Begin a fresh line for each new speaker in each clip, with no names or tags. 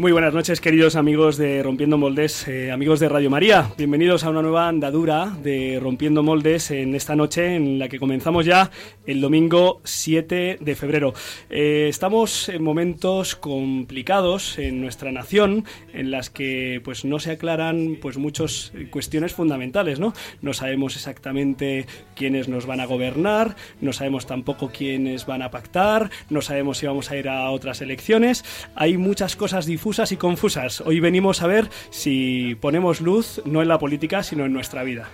Muy buenas noches, queridos amigos de Rompiendo Moldes, eh, amigos de Radio María. Bienvenidos a una nueva andadura de Rompiendo Moldes en esta noche en la que comenzamos ya el domingo 7 de febrero. Eh, estamos en momentos complicados en nuestra nación en las que pues no se aclaran pues muchas cuestiones fundamentales, ¿no? No sabemos exactamente quiénes nos van a gobernar, no sabemos tampoco quiénes van a pactar, no sabemos si vamos a ir a otras elecciones. Hay muchas cosas difusas y confusas. Hoy venimos a ver si ponemos luz no en la política, sino en nuestra vida.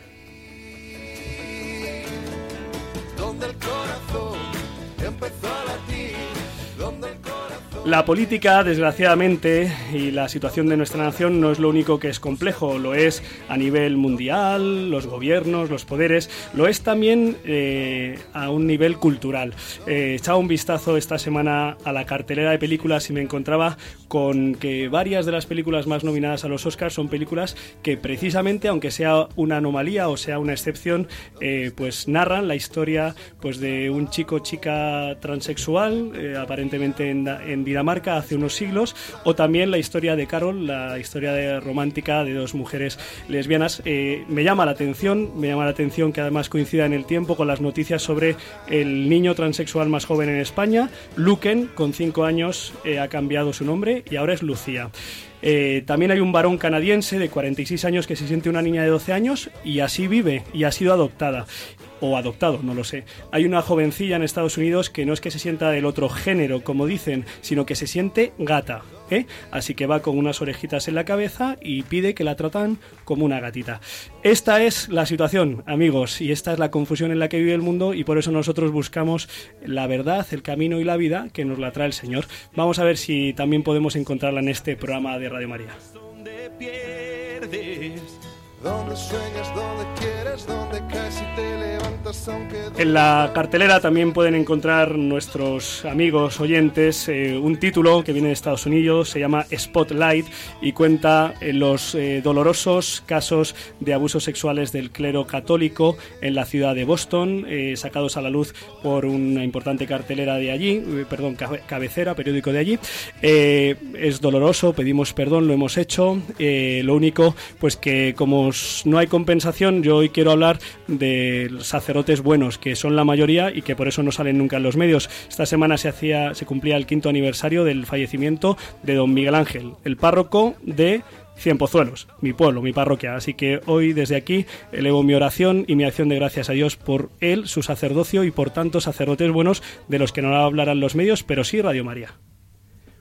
La política, desgraciadamente, y la situación de nuestra nación no es lo único que es complejo, lo es a nivel mundial, los gobiernos, los poderes, lo es también eh, a un nivel cultural. Eh, echaba un vistazo esta semana a la cartelera de películas y me encontraba con que varias de las películas más nominadas a los Oscars son películas que precisamente, aunque sea una anomalía o sea una excepción, eh, pues narran la historia pues de un chico chica transexual, aparentemente en, en marca hace unos siglos, o también la historia de Carol, la historia de romántica de dos mujeres lesbianas. Eh, me llama la atención, me llama la atención que además coincida en el tiempo con las noticias sobre el niño transexual más joven en España. Luken, con cinco años, eh, ha cambiado su nombre y ahora es Lucía. Eh, también hay un varón canadiense de 46 años que se siente una niña de 12 años y así vive y ha sido adoptada o adoptado, no lo sé. Hay una jovencilla en Estados Unidos que no es que se sienta del otro género, como dicen, sino que se siente gata. ¿eh? Así que va con unas orejitas en la cabeza y pide que la tratan como una gatita. Esta es la situación, amigos, y esta es la confusión en la que vive el mundo y por eso nosotros buscamos la verdad, el camino y la vida que nos la trae el Señor. Vamos a ver si también podemos encontrarla en este programa de Radio María. En la cartelera también pueden encontrar nuestros amigos oyentes eh, un título que viene de Estados Unidos, se llama Spotlight y cuenta eh, los eh, dolorosos casos de abusos sexuales del clero católico en la ciudad de Boston, sacados a la luz por una importante cartelera de allí, perdón, cabecera, periódico de allí. es doloroso, pedimos perdón, lo hemos hecho. lo único, pues que como no hay compensación, yo hoy quiero hablar de sacerdotes buenos, que son la mayoría y que por eso no salen nunca en los medios. Esta semana se, hacía, se cumplía el quinto aniversario del fallecimiento de don Miguel Ángel, el párroco de Cienpozuelos, mi pueblo, mi parroquia. Así que hoy desde aquí elevo mi oración y mi acción de gracias a Dios por él, su sacerdocio y por tantos sacerdotes buenos de los que no hablarán los medios, pero sí Radio María.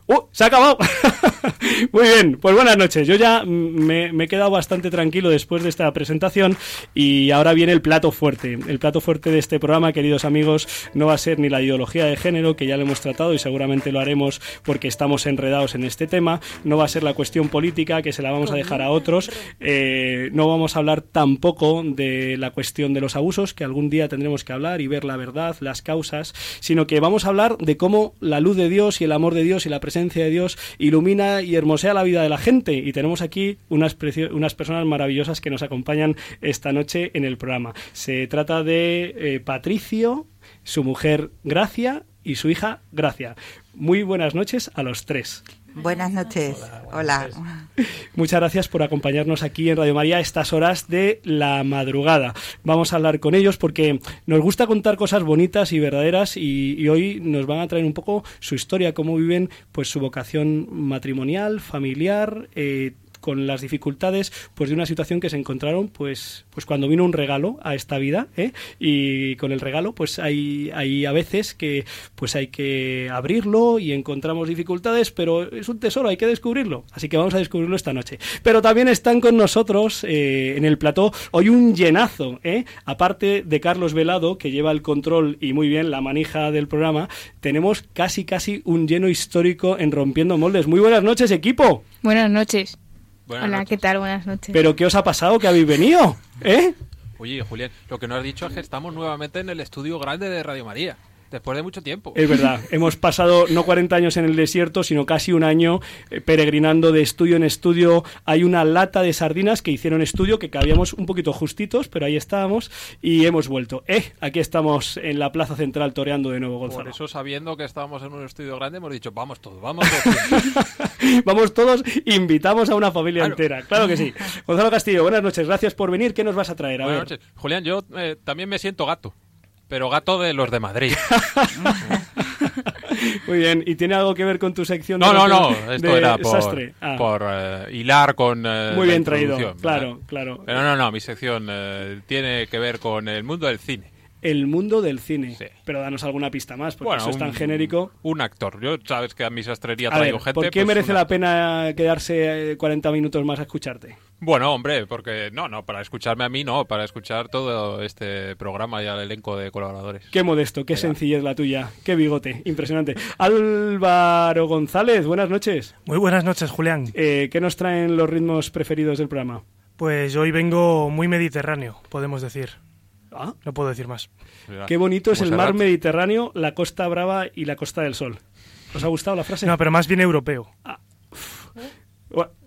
¡Uh! ¡Se ha acabado! Muy bien, pues buenas noches. Yo ya me, he quedado bastante tranquilo después de esta presentación y ahora viene el plato fuerte. El plato fuerte de este programa, queridos amigos, no va a ser ni la ideología de género, que ya lo hemos tratado y seguramente lo haremos porque estamos enredados en este tema. No va a ser la cuestión política, que se la vamos a dejar a otros. Eh, no vamos a hablar tampoco de la cuestión de los abusos, que algún día tendremos que hablar y ver la verdad, las causas, sino que vamos a hablar de cómo la luz de Dios y el amor de Dios y la presencia de Dios ilumina y hermosea la vida de la gente. Y tenemos aquí unas, unas personas maravillosas que nos acompañan esta noche en el programa. Se trata de eh, Patricio, su mujer Gracia y su hija Gracia. Muy buenas noches a los tres.
Buenas noches. Hola.
Muchas gracias por acompañarnos aquí en Radio María a estas horas de la madrugada. Vamos a hablar con ellos porque nos gusta contar cosas bonitas y verdaderas y, hoy nos van a traer un poco su historia, cómo viven pues su vocación matrimonial, familiar, eh, con las dificultades pues de una situación que se encontraron pues pues cuando vino un regalo a esta vida ¿eh? y con el regalo pues hay, hay a veces que pues hay que abrirlo y encontramos dificultades pero es un tesoro hay que descubrirlo. Así que vamos a descubrirlo esta noche. Pero también están con nosotros eh, en el plató hoy un llenazo ¿eh? aparte de Carlos Velado que lleva el control y muy bien la manija del programa tenemos casi casi un lleno histórico en rompiendo moldes. Muy buenas noches equipo.
Buenas noches Hola, ¿qué tal? Buenas noches.
¿Pero qué os ha pasado? ¿Que habéis venido? ¿Eh?
Oye, Julián, lo que no has dicho es que estamos nuevamente en el estudio grande de Radio María. Después de mucho tiempo.
Es verdad, hemos pasado no 40 años en el desierto, sino casi un año eh, peregrinando de estudio en estudio. Hay una lata de sardinas que hicieron estudio, que cabíamos un poquito justitos, pero ahí estábamos y hemos vuelto. Eh, aquí estamos en la plaza central toreando de nuevo, Gonzalo.
Por eso, sabiendo que estábamos en un estudio grande, hemos dicho, vamos todos, vamos todos.
vamos todos, invitamos a una familia entera. Claro que sí. Gonzalo Castillo, buenas noches, gracias por venir. ¿Qué nos vas a traer?
buenas noches. Julián, yo eh, también me siento gato. Pero gato de los de Madrid.
Muy bien, ¿y tiene algo que ver con tu sección?
No, no, no, esto era por, ah. por eh, hilar con. Eh,
Muy bien traído, claro, claro.
Pero no, no, mi sección eh, tiene que ver con el mundo del cine.
El mundo del cine. Pero danos alguna pista más, porque eso es tan genérico.
Un actor. Yo sabes que a mi sastrería traigo gente.
¿Por qué
pues
merece la pena quedarse 40 minutos más a escucharte?
Bueno, hombre, porque no, no, para escucharme a mí no, para escuchar todo este programa y al elenco de colaboradores.
Qué modesto, qué sencillez la tuya, qué bigote, impresionante. Álvaro González, buenas noches.
Muy buenas noches, Julián.
Eh, ¿Qué nos traen los ritmos preferidos del programa?
Pues hoy vengo muy mediterráneo, podemos decir. ¿Ah? No puedo decir más.
Qué bonito es el mar Mediterráneo, la Costa Brava y la Costa del Sol. ¿Os ha gustado la frase?
No, pero más bien europeo. Ah,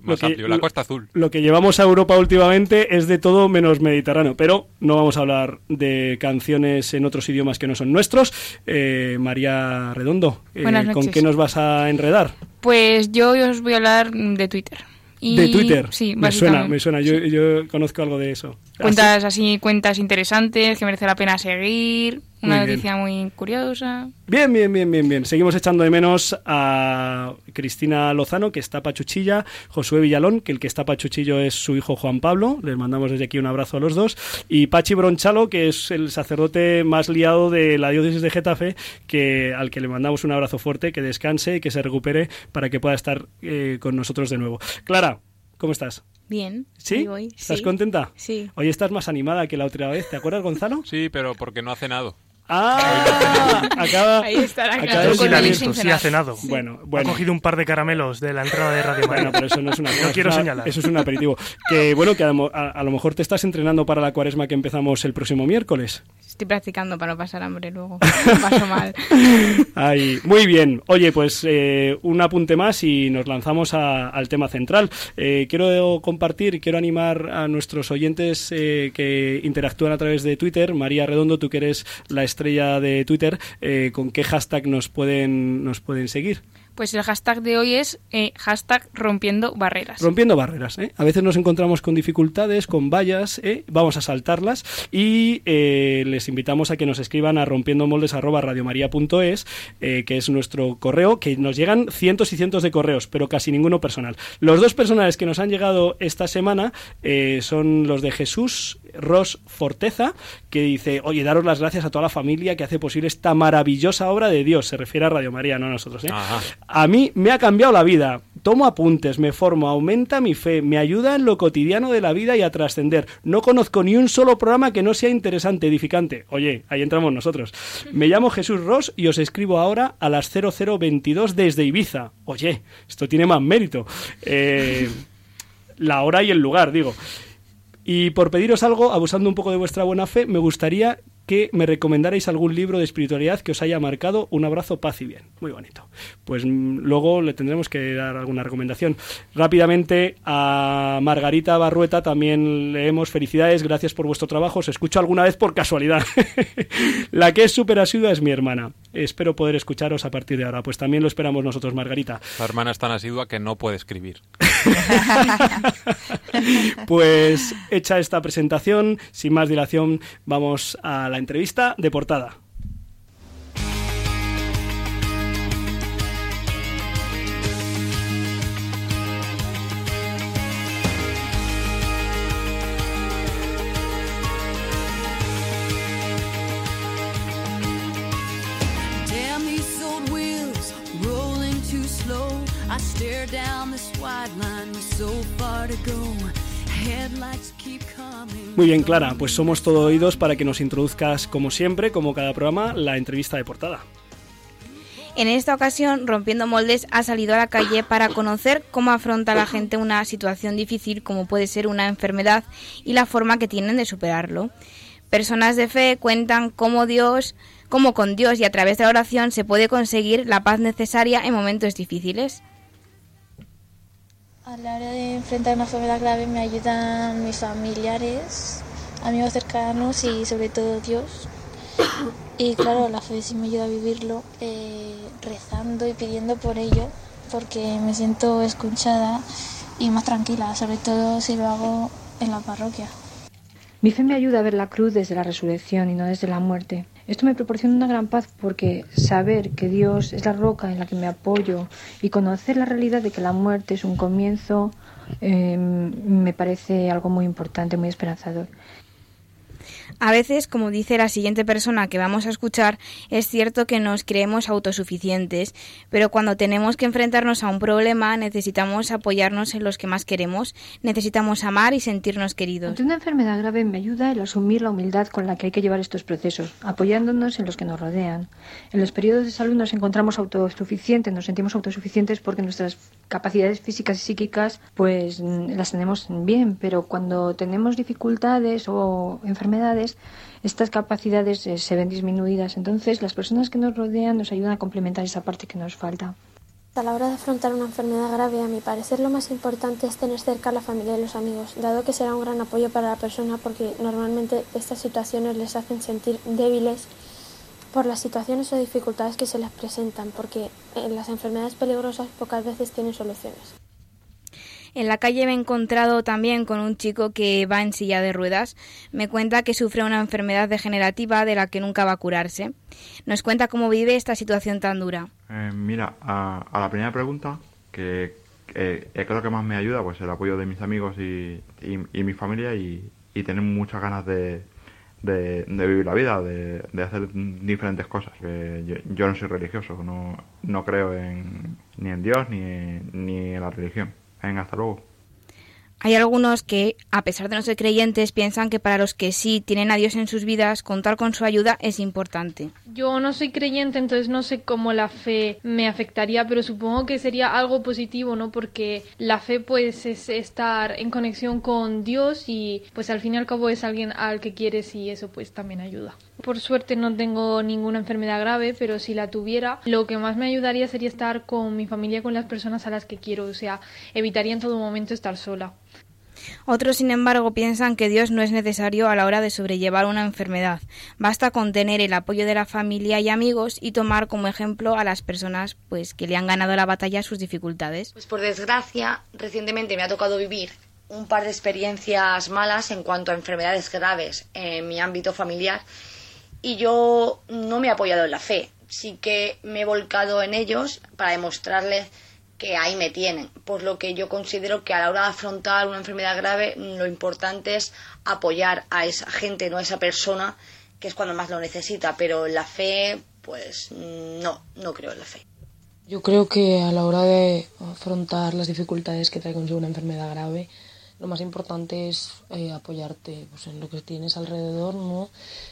más amplio, la Costa Azul.
Lo que llevamos a Europa últimamente es de todo menos Mediterráneo, pero no vamos a hablar de canciones en otros idiomas que no son nuestros. Eh, María Redondo, eh, ¿con qué nos vas a enredar?
Pues yo os voy a hablar de Twitter.
De Twitter. Sí, me suena, me suena. Yo, yo, conozco algo de eso.
Cuentas así, cuentas interesantes que merece la pena seguir. Una noticia muy curiosa.
Bien, bien, bien, bien, bien. Seguimos echando de menos a Cristina Lozano, que está pachuchilla, Josué Villalón, que el que está pachuchillo es su hijo Juan Pablo. Les mandamos desde aquí un abrazo a los dos. Y Pachi Bronchalo, que es el sacerdote más liado de la diócesis de Getafe, que, al que le mandamos un abrazo fuerte, que descanse y que se recupere para que pueda estar eh, con nosotros de nuevo. Clara, ¿cómo estás?
Bien.
¿Sí? ¿Estás contenta?
Sí.
Hoy estás más animada que la otra vez. ¿Te acuerdas, Gonzalo?
Sí, pero porque no ha cenado.
Ah, acaba,
Ahí estará.
Acaba sí, la visto, sí ha cenado.
Bueno, bueno.
Ha cogido un par de caramelos de la entrada de Radio
Bueno, pero eso no es una
No quiero señalar.
Eso es un aperitivo. Que bueno, que a, a, lo mejor te estás entrenando para la cuaresma que empezamos el próximo miércoles.
Estoy practicando para no pasar hambre luego. paso mal.
Ay, muy bien. Oye, pues eh, un apunte más y nos lanzamos a, al tema central. Eh, quiero compartir y quiero animar a nuestros oyentes eh, que interactúan a través de Twitter. María Redondo, tú que eres la estrella de Twitter, eh, ¿con qué hashtag nos pueden, nos pueden seguir?
Pues el hashtag de hoy es eh, hashtag rompiendo barreras.
Rompiendo barreras. ¿eh? A veces nos encontramos con dificultades, con vallas, ¿eh? vamos a saltarlas y les invitamos a que nos escriban a rompiendomoldes@radiomaria.es, eh, que es nuestro correo, que nos llegan cientos y cientos de correos, pero casi ninguno personal. Los dos personales que nos han llegado esta semana son los de Jesús Ross Forteza, que dice, oye, daros las gracias a toda la familia que hace posible esta maravillosa obra de Dios. Se refiere a Radio María, no a nosotros. ¿eh? A mí me ha cambiado la vida. Tomo apuntes, me formo, aumenta mi fe, me ayuda en lo cotidiano de la vida y a trascender. No conozco ni un solo programa que no sea interesante, edificante. Oye, ahí entramos nosotros. Me llamo Jesús Ross y os escribo ahora a las 0022 desde Ibiza. Oye, esto tiene más mérito. Eh, la hora y el lugar, digo. Y por pediros algo, abusando un poco de vuestra buena fe, me gustaría que me recomendarais algún libro de espiritualidad que os haya marcado. Un abrazo, paz y bien. Muy bonito. Pues mm, luego le tendremos que dar alguna recomendación. Rápidamente a Margarita Barrueta también leemos felicidades, gracias por vuestro trabajo. Os escucho alguna vez por casualidad. La que es súper asidua es mi hermana. Espero poder escucharos a partir de ahora. Pues también lo esperamos nosotros, Margarita.
La hermana es tan asidua que no puede escribir.
pues hecha esta presentación, sin más dilación, vamos a la entrevista de portada. Muy bien, Clara, pues somos todo oídos para que nos introduzcas, como siempre, como cada programa, la entrevista de portada.
En esta ocasión, Rompiendo Moldes ha salido a la calle para conocer cómo afronta la gente una situación difícil como puede ser una enfermedad y la forma que tienen de superarlo. Personas de fe cuentan cómo Dios
cómo con Dios y a través de la oración se puede conseguir la paz necesaria en momentos difíciles.
A la hora de enfrentar una enfermedad grave me ayudan mis familiares, amigos cercanos y sobre todo Dios. Y claro, la fe sí me ayuda a vivirlo, eh, rezando y pidiendo por ello, porque me siento escuchada y más tranquila, sobre todo si lo hago en la parroquia.
Mi fe me ayuda a ver la cruz desde la resurrección y no desde la muerte. Esto me proporciona una gran paz porque saber que Dios es la roca en la que me apoyo y conocer la realidad de que la muerte es un comienzo eh, me parece algo muy importante, muy esperanzador.
A veces, como dice la siguiente persona que vamos a escuchar, es cierto que nos creemos autosuficientes, pero cuando tenemos que enfrentarnos a un problema necesitamos apoyarnos en los que más queremos, necesitamos amar y sentirnos queridos.
Ante una enfermedad grave me ayuda el asumir la humildad con la que hay que llevar estos procesos, apoyándonos en los que nos rodean. En los periodos de salud nos encontramos autosuficientes, nos sentimos autosuficientes porque nuestras capacidades físicas y psíquicas pues las tenemos bien, pero cuando tenemos dificultades o enfermedades estas capacidades eh, se ven disminuidas. Entonces, las personas que nos rodean nos ayudan a complementar esa parte que nos falta.
A la hora de afrontar una enfermedad grave, a mi parecer lo más importante es tener cerca a la familia y los amigos, dado que será un gran apoyo para la persona porque normalmente estas situaciones les hacen sentir débiles por las situaciones o dificultades que se les presentan, porque en las enfermedades peligrosas pocas veces tienen soluciones.
En la calle me he encontrado también con un chico que va en silla de ruedas. Me cuenta que sufre una enfermedad degenerativa de la que nunca va a curarse. Nos cuenta cómo vive esta situación tan dura.
Eh, mira, a, la primera pregunta, que eh, es lo que más me ayuda, pues el apoyo de mis amigos y, mi familia y, tener muchas ganas de, vivir la vida, de, hacer diferentes cosas. yo, no soy religioso, no, no creo en, ni en Dios ni, ni en la religión. Venga, hasta luego.
Hay algunos que, a pesar de no ser creyentes, piensan que para los que sí tienen a Dios en sus vidas, contar con su ayuda es importante.
Yo no soy creyente, entonces no sé cómo la fe me afectaría, pero supongo que sería algo positivo, ¿no? Porque la fe pues es estar en conexión con Dios y pues al fin y al cabo es alguien al que quieres y eso pues también ayuda. Por suerte no tengo ninguna enfermedad grave, pero si la tuviera, lo que más me ayudaría sería estar con mi familia, con las personas a las que quiero, o sea, evitaría en todo momento estar sola.
Otros, sin embargo, piensan que Dios no es necesario a la hora de sobrellevar una enfermedad. Basta con tener el apoyo de la familia y amigos y tomar como ejemplo a las personas pues que le han ganado la batalla a sus dificultades.
Pues por desgracia, recientemente me ha tocado vivir un par de experiencias malas en cuanto a enfermedades graves en mi ámbito familiar y yo no me he apoyado en la fe. Sí que me he volcado en ellos para demostrarles que ahí me tienen. Por lo que yo considero que a la hora de afrontar una enfermedad grave, lo importante es apoyar a esa gente, no a esa persona, que es cuando más lo necesita. Pero la fe, pues no, no creo en la fe.
Yo creo que a la hora de afrontar las dificultades que trae consigo una enfermedad grave, lo más importante es eh, apoyarte pues, en lo que tienes alrededor, no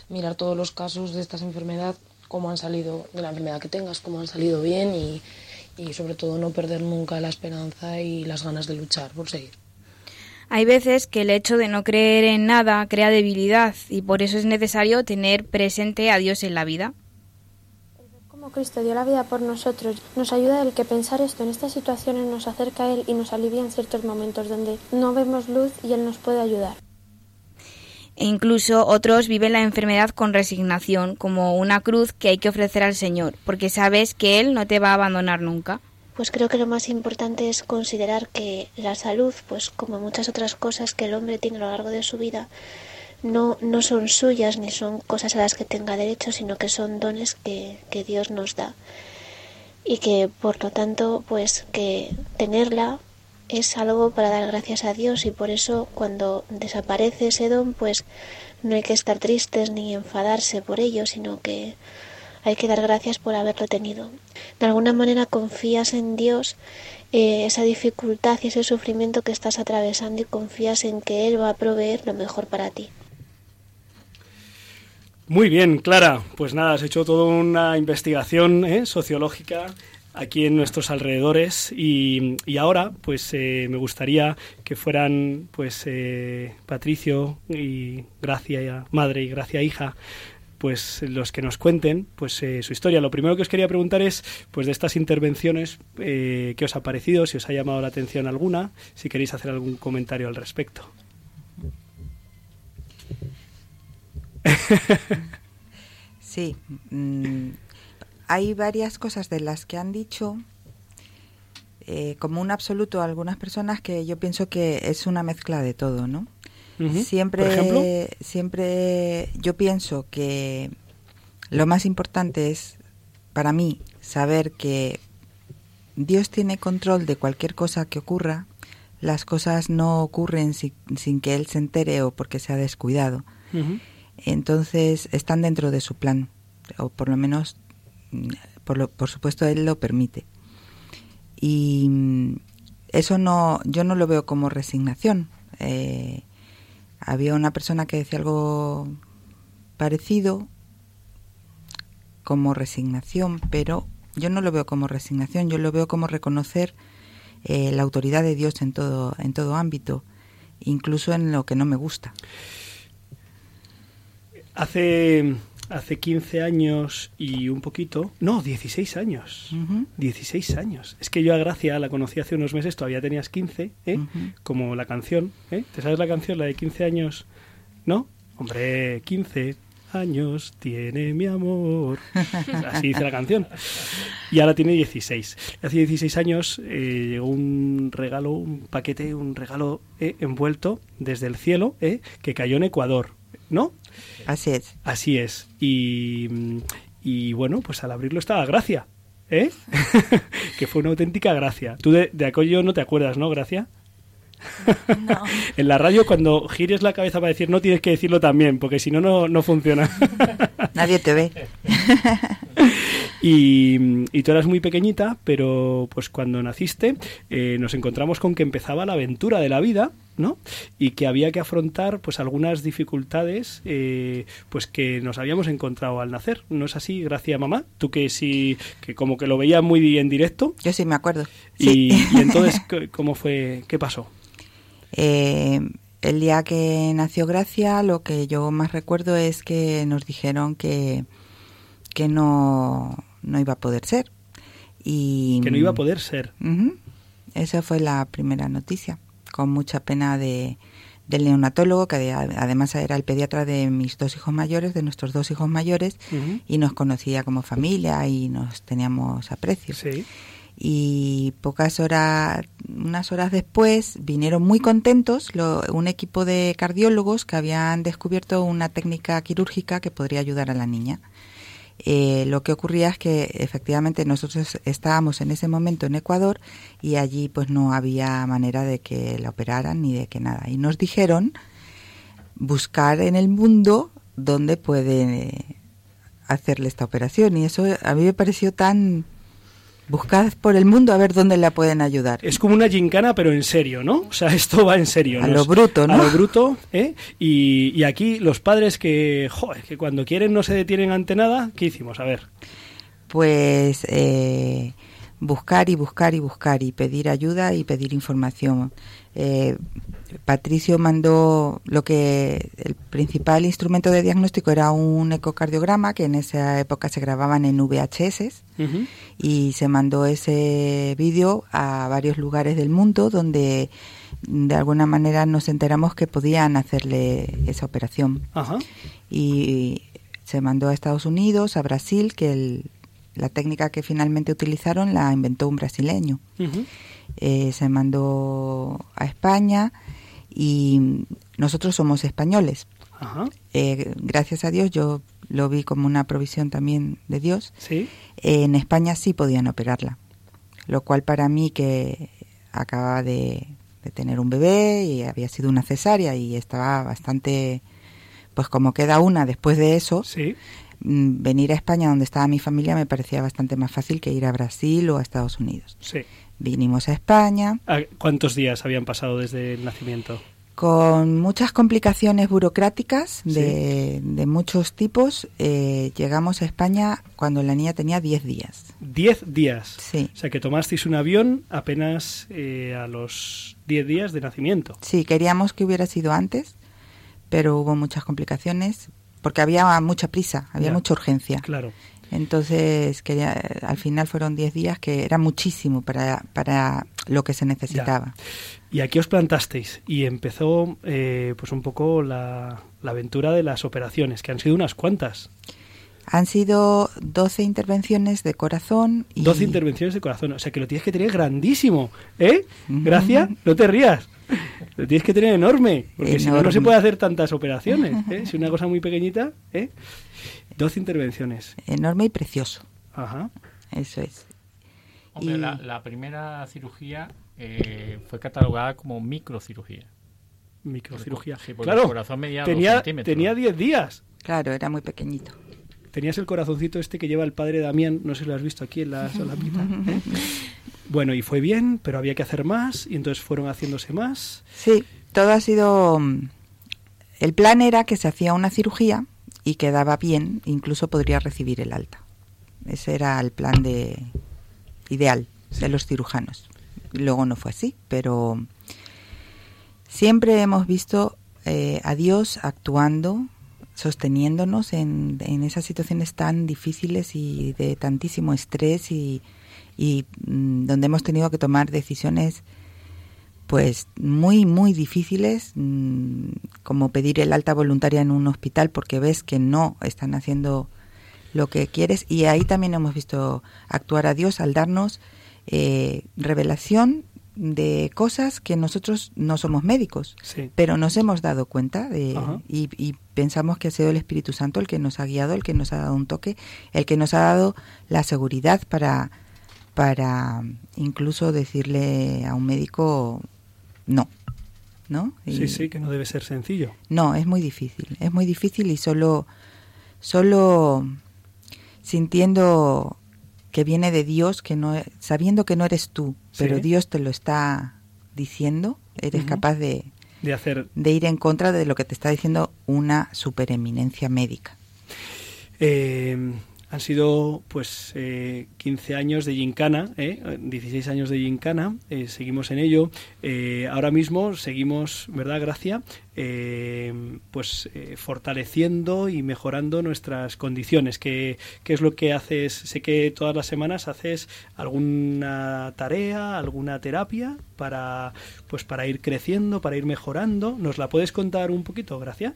mirar todos los casos de esta enfermedad, cómo han salido de la enfermedad que tengas, cómo han salido bien y, y sobre todo no perder nunca la esperanza y las ganas de luchar por seguir.
Hay veces que el hecho de no creer en nada crea debilidad y por eso es necesario tener presente a Dios en la vida.
Como Cristo dio la vida por nosotros, nos ayuda el que pensar esto en estas situaciones nos acerca a Él y nos alivia en ciertos momentos donde no vemos luz y Él nos puede ayudar.
E incluso otros viven la enfermedad con resignación, como una cruz que hay que ofrecer al Señor, porque sabes que Él no te va a abandonar nunca.
Pues creo que lo más importante es considerar que la salud, pues como muchas otras cosas que el hombre tiene a lo largo de su vida, no, no son suyas ni son cosas a las que tenga derecho, sino que son dones que, que Dios nos da. Y que por lo tanto, pues que tenerla es algo para dar gracias a Dios y por eso cuando desaparece ese don pues no hay que estar tristes ni enfadarse por ello, sino que hay que dar gracias por haberlo tenido. De alguna manera confías en Dios eh, esa dificultad y ese sufrimiento que estás atravesando y confías en que Él va a proveer lo mejor para ti.
Muy bien, Clara. Pues nada, has hecho toda una investigación ¿eh? sociológica aquí en nuestros alrededores y, ahora pues eh, me gustaría que fueran pues eh, Patricio y Gracia madre y Gracia hija pues los que nos cuenten pues eh, su historia. Lo primero que os quería preguntar es pues de estas intervenciones eh, qué os ha parecido, si os ha llamado la atención alguna, si queréis hacer algún comentario al respecto.
Sí, mm, hay varias cosas de las que han dicho eh, como un absoluto algunas personas que yo pienso que es una mezcla de todo, ¿no? Siempre, siempre yo pienso que lo más importante es para mí saber que Dios tiene control de cualquier cosa que ocurra. Las cosas no ocurren sin, que Él se entere o porque se ha descuidado. Entonces están dentro de su plan, o por lo menos, por, por supuesto, Él lo permite. Y mm, eso no, yo no lo veo como resignación. Eh, había una persona que decía algo parecido como resignación, pero yo no lo veo como resignación, yo lo veo como reconocer eh, la autoridad de Dios en todo, en todo ámbito, incluso en lo que no me gusta.
Hace hace 15 años y un poquito, no, 16 años, 16 años. Es que yo a Gracia la conocí hace unos meses, todavía tenías 15, ¿eh? como la canción, ¿eh? ¿te sabes la canción, la de 15 años? ¿No? Hombre, 15 años tiene mi amor. Así dice la canción. Y ahora tiene 16. Hace 16 años eh, llegó un regalo, un paquete, un regalo eh, envuelto desde el cielo eh, que cayó en Ecuador. ¿No?
Así es.
Así es. Y, y bueno, pues al abrirlo estaba Gracia. ¿Eh? que fue una auténtica gracia. Tú de, de aquello no te acuerdas, ¿no, Gracia? No. en la radio cuando gires la cabeza para decir no tienes que decirlo también, porque si no, no funciona.
Nadie te ve.
y, y, tú eras muy pequeñita, pero pues cuando naciste eh, nos encontramos con que empezaba la aventura de la vida ¿no? Y que había que afrontar pues algunas dificultades eh, pues que nos habíamos encontrado al nacer. ¿No es así, gracias mamá? Tú que sí, que como que lo veías muy en directo.
Yo sí me acuerdo.
Y, entonces, ¿cómo fue? ¿Qué pasó?
Eh, el día que nació Gracia, lo que yo más recuerdo es que nos dijeron que, que no, no iba a poder ser. Y,
que no iba a poder ser.
Esa fue la primera noticia con mucha pena de, del neonatólogo, que además era el pediatra de mis dos hijos mayores, de nuestros dos hijos mayores, y nos conocía como familia y nos teníamos aprecio. Y pocas horas, unas horas después, vinieron muy contentos un equipo de cardiólogos que habían descubierto una técnica quirúrgica que podría ayudar a la niña. Eh, lo que ocurría es que efectivamente nosotros estábamos en ese momento en Ecuador y allí pues no había manera de que la operaran ni de que nada. Y nos dijeron buscar en el mundo dónde puede hacerle esta operación y eso a mí me pareció tan Buscad por el mundo a ver dónde la pueden ayudar.
Es como una gincana, pero en serio, ¿no? O sea, esto va en serio.
A lo bruto, ¿no?
A lo bruto, ¿eh? Y, y aquí los padres que, joder, que cuando quieren no se detienen ante nada, ¿qué hicimos? A ver.
Pues eh, buscar y buscar y buscar y pedir ayuda y pedir información. Eh, Patricio mandó lo que el principal instrumento de diagnóstico era un ecocardiograma que en esa época se grababan en VHS y se mandó ese vídeo a varios lugares del mundo donde de alguna manera nos enteramos que podían hacerle esa operación. Y se mandó a Estados Unidos, a Brasil, que la técnica que finalmente utilizaron la inventó un brasileño. Eh, se mandó a España y nosotros somos españoles. Eh, gracias a Dios yo lo vi como una provisión también de Dios.
¿Sí?
en España sí podían operarla, lo cual para mí que acababa de, tener un bebé y había sido una cesárea y estaba bastante, pues como queda una después de eso, mm, venir a España donde estaba mi familia me parecía bastante más fácil que ir a Brasil o a Estados Unidos.
Sí.
Vinimos a España.
¿Cuántos días habían pasado desde el nacimiento?
Con muchas complicaciones burocráticas de, muchos tipos, eh, llegamos a España cuando la niña tenía 10 días.
¿10 días?
Sí.
O sea, que tomasteis un avión apenas eh, a los 10 días de nacimiento.
Sí, queríamos que hubiera sido antes, pero hubo muchas complicaciones porque había mucha prisa, había
Ya.
mucha urgencia.
Claro.
Entonces, quería, al final fueron 10 días que era muchísimo para, para lo que se necesitaba.
Y aquí os plantasteis y empezó eh, pues un poco la, la aventura de las operaciones, que han sido unas cuantas.
Han sido 12 intervenciones de corazón y
12 intervenciones de corazón, o sea que lo tienes que tener grandísimo, ¿eh? Gracia, no te rías. Lo tienes que tener enorme, porque si no, no se puede hacer tantas operaciones, ¿eh? Si una cosa muy pequeñita, ¿eh? 12 intervenciones.
enorme y precioso.
Ajá.
Eso es.
Hombre,
Y-
la, la primera cirugía eh, fue catalogada como microcirugía.
Microcirugía.
Sí, porque
claro,
el corazón medía dos
tenía,
centímetros.
tenía 10 días.
Claro, era muy pequeñito.
Tenías el corazoncito este que lleva el padre Damián, no sé si lo has visto aquí en la solapita. ¿eh? Bueno, y fue bien, pero había que hacer más, y entonces fueron haciéndose más.
Sí, todo ha sido... mm, El plan era que se hacía una cirugía y quedaba bien, incluso podría recibir el alta. Ese era el plan de ideal de los cirujanos. Luego no fue así, pero siempre hemos visto eh, a Dios actuando, sosteniéndonos en, en esas situaciones tan difíciles y de tantísimo estrés y, y, mm, donde hemos tenido que tomar decisiones pues muy muy difíciles mm, como pedir el alta voluntaria en un hospital porque ves que no están haciendo lo que quieres y ahí también hemos visto actuar a Dios al darnos eh, revelación de cosas que nosotros no somos médicos
Sí.
pero nos hemos dado cuenta de, y, y pensamos que ha sido el Espíritu Santo el que nos ha guiado el que nos ha dado un toque el que nos ha dado la seguridad para para incluso decirle a un médico no, ¿no?
Sí,
Y-
sí, que no debe ser sencillo.
No, es muy difícil, es muy difícil y solo, solo sintiendo que viene de Dios, que no, sabiendo que no eres tú, pero
Sí.
Dios te lo está diciendo, eres capaz de,
De hacer.
de ir en contra de lo que te está diciendo una supereminencia médica.
Eh, han sido pues eh, 15 años de gincana, ¿eh? 16 años de gincana, eh, seguimos en ello. Eh, ahora mismo seguimos, ¿verdad, Gracia? Eh, pues eh, fortaleciendo y mejorando nuestras condiciones. ¿Qué, ¿Qué es lo que haces? Sé que todas las semanas haces alguna tarea, alguna terapia para, pues, para ir creciendo, para ir mejorando. ¿Nos la puedes contar un poquito, Gracia?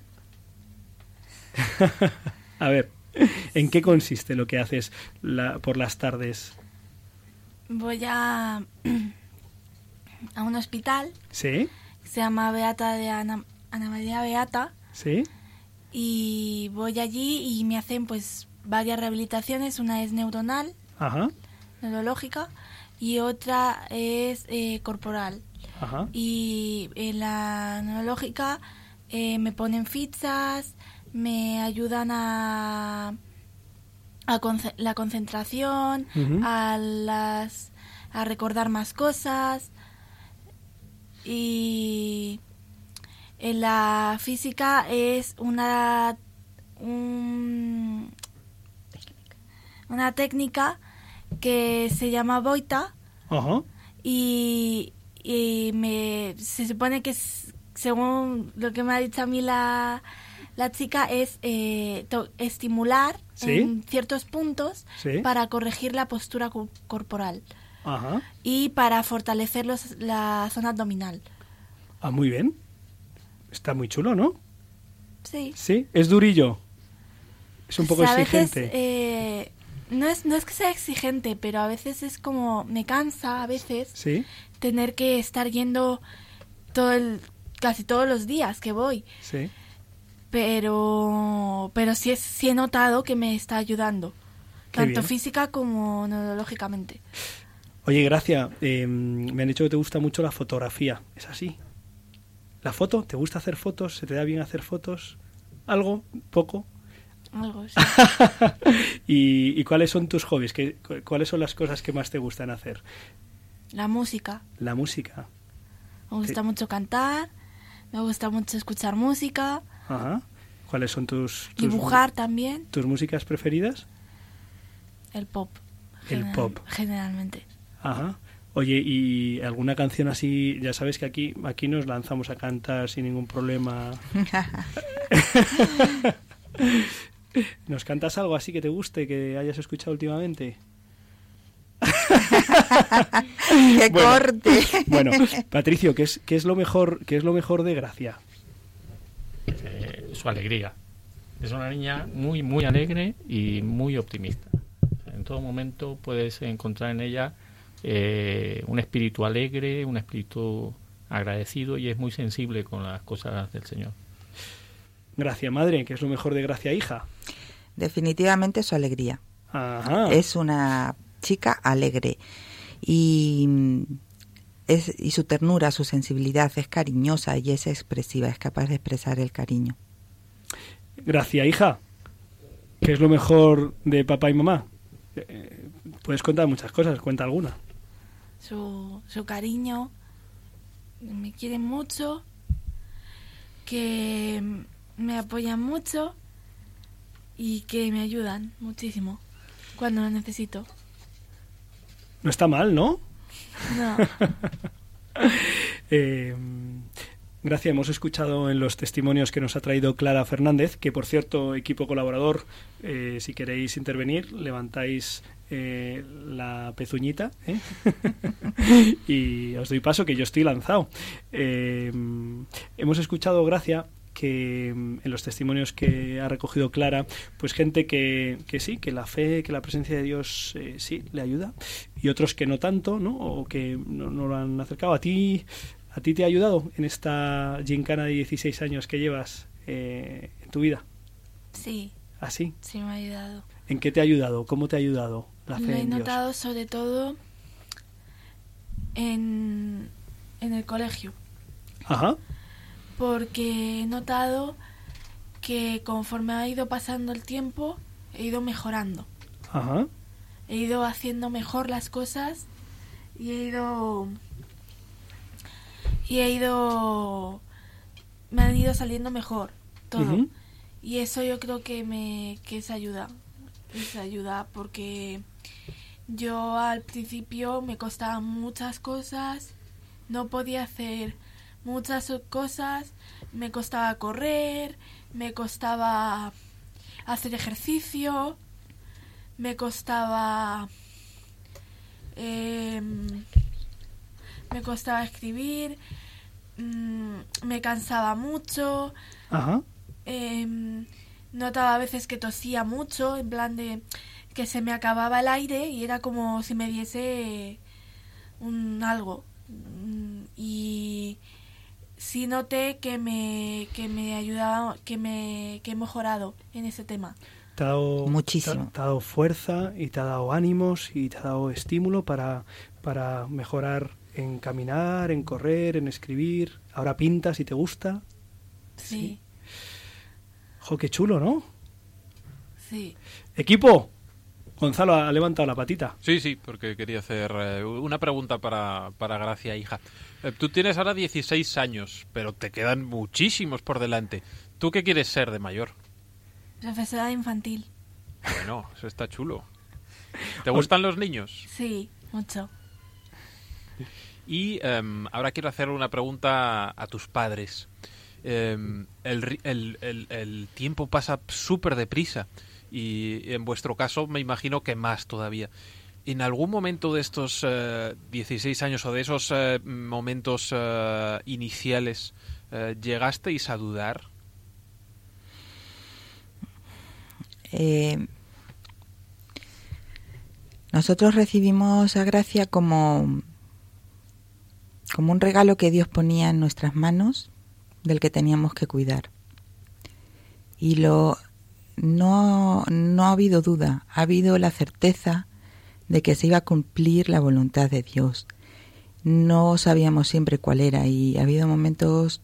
A ver, ¿en qué consiste lo que haces la- por las tardes?
Voy a, a un hospital
¿Sí?
que se llama Beata de Ana, Ana María Beata
¿Sí?
y voy allí y me hacen pues varias rehabilitaciones. Una es neuronal,
Ajá,
neurológica y otra es eh, corporal.
ajá.
Y en la neurológica eh, me ponen fichas, me ayudan a, a conce- la concentración, a las a recordar más cosas. Y en la física es una un- una técnica que se llama boita. Y, y me se supone que según lo que me ha dicho a mí la, la chica es eh, estimular
Sí.
en ciertos puntos
Sí.
para corregir la postura corporal
Ajá.
y para fortalecer los- la zona abdominal.
Ah, muy bien. Está muy chulo, ¿no?
Sí.
Sí, es durillo. Es un poco
O sea, a veces,
exigente.
eh, no, es, no es que sea exigente, pero a veces es como, me cansa a veces
Sí,
tener que estar yendo todo el, casi todos los días que voy.
sí.
Pero, pero sí, es, sí he notado que me está ayudando,
Qué
tanto
bien.
física como neurológicamente.
Oye, Gracia, eh, me han dicho que te gusta mucho la fotografía. ¿Es así? ¿La foto? ¿Te gusta hacer fotos? ¿Se te da bien hacer fotos? ¿Algo? ¿Poco?
Algo, sí.
¿Y, y cuáles son tus hobbies? ¿Qué, cu- ¿Cuáles son las cosas que más te gustan hacer?
La música.
La música.
Me gusta mucho cantar, me gusta mucho escuchar música,
Ajá. ¿Cuáles son tus, tus
dibujar también,
tus músicas preferidas?
el pop.
El
general-
pop.
Generalmente.
Ajá. Oye, ¿y alguna canción así? Ya sabes que aquí, aquí nos lanzamos a cantar sin ningún problema. ¿Nos cantas algo así que te guste, que hayas escuchado últimamente?
¡Qué corte!
Bueno, Patricio, ¿qué es, qué es lo mejor, qué es lo mejor de Gracia?
Su alegría. Es una niña muy, muy alegre y muy optimista. En todo momento puedes encontrar en ella eh, un espíritu alegre, un espíritu agradecido y es muy sensible con las cosas del Señor.
Gracia Madre, ¿qué es lo mejor de Gracia Hija?
Definitivamente su alegría.
Ajá.
Es una chica alegre y, es, y su ternura, su sensibilidad es cariñosa y es expresiva, es capaz de expresar el cariño.
Gracia Hija, ¿qué es lo mejor de papá y mamá? Eh, puedes contar muchas cosas, cuenta alguna.
Su, su cariño, me quieren mucho, que me apoyan mucho y que me ayudan muchísimo cuando lo necesito.
No está mal, ¿no?
No.
Eh, Gracias, hemos escuchado en los testimonios que nos ha traído Clara Fernández, que por cierto, equipo colaborador, eh, si queréis intervenir, levantáis eh, la pezuñita ¿eh? y os doy paso que yo estoy lanzado. Eh, hemos escuchado, Gracia, que mm, en los testimonios que ha recogido Clara, pues gente que, que sí, que la fe, que la presencia de Dios eh, sí le ayuda, y otros que no tanto, ¿no? O que no, no lo han acercado. ¿A ti, ¿A ti te ha ayudado en esta gincana de 16 años que llevas eh, en tu vida?
Sí.
¿Así?
Sí, me ha ayudado.
¿En qué te ha ayudado? ¿Cómo te ha ayudado la fe
Lo he
en Dios?
notado sobre todo en, en el colegio.
Ajá.
porque he notado que conforme ha ido pasando el tiempo he ido mejorando.
Ajá.
He ido haciendo mejor las cosas y he ido y he ido me han ido saliendo mejor todo. Y eso yo creo que me que es ayuda. Es ayuda porque yo al principio me costaban muchas cosas, no podía hacer muchas cosas, me costaba correr, me costaba hacer ejercicio, me costaba em, me costaba escribir, mm, me cansaba mucho,
Ajá.
em, notaba a veces que tosía mucho, en plan de que se me acababa el aire y era como si me diese un algo. Mm, Y sí noté que me, que me ayudaba, que me que he mejorado en ese tema.
Te ha dado,
Muchísimo.
Te, te ha dado fuerza y te ha dado ánimos y te ha dado estímulo para, para mejorar en caminar, en correr, en escribir. Ahora pintas y te gusta.
Sí,
Jo, qué chulo, ¿no?
sí.
Equipo. Gonzalo ha levantado la patita.
Sí, sí, porque quería hacer eh, una pregunta para, para Gracia, hija. Eh, tú tienes ahora 16 años, pero te quedan muchísimos por delante. ¿Tú qué quieres ser de mayor?
Profesora infantil.
Bueno, eso está chulo. ¿Te gustan los niños?
Sí, mucho.
Y em, ahora quiero hacer una pregunta a tus padres. Em, el, tiempo pasa súper deprisa y en vuestro caso me imagino que más todavía. ¿En algún momento de estos eh, 16 años o de esos eh, momentos eh, iniciales llegasteis a dudar?
Nosotros recibimos a Gracia como, como un regalo que Dios ponía en nuestras manos del que teníamos que cuidar. Y lo no, no ha habido duda, ha habido la certeza de que se iba a cumplir la voluntad de Dios. No sabíamos siempre cuál era y ha habido momentos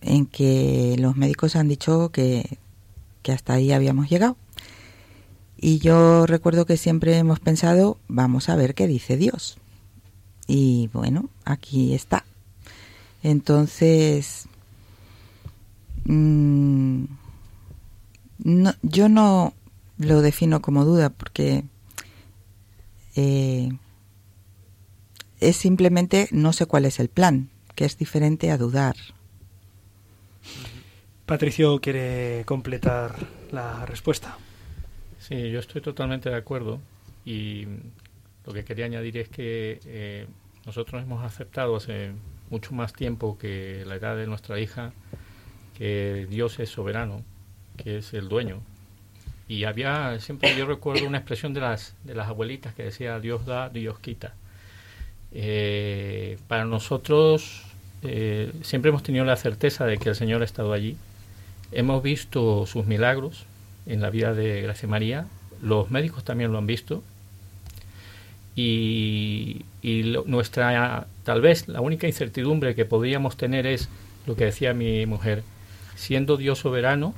en que los médicos han dicho que, que hasta ahí habíamos llegado. Y yo recuerdo que siempre hemos pensado, vamos a ver qué dice Dios. Y bueno, aquí está. Entonces, mm, no, yo no lo defino como duda porque eh, es simplemente no sé cuál es el plan, que es diferente a dudar.
Patricio quiere completar la respuesta.
Sí, yo estoy totalmente de acuerdo y lo que quería añadir es que eh, nosotros hemos aceptado hace mucho más tiempo que la edad de nuestra hija que Dios es soberano, que es el dueño. Y había, siempre yo recuerdo una expresión de las, de las abuelitas que decía Dios da, Dios quita. Eh, para nosotros eh, siempre hemos tenido la certeza de que el Señor ha estado allí. Hemos visto sus milagros en la vida de Gracia María, los médicos también lo han visto. Y, nuestra, tal vez, la única incertidumbre que podríamos tener es lo que decía mi mujer, siendo Dios soberano,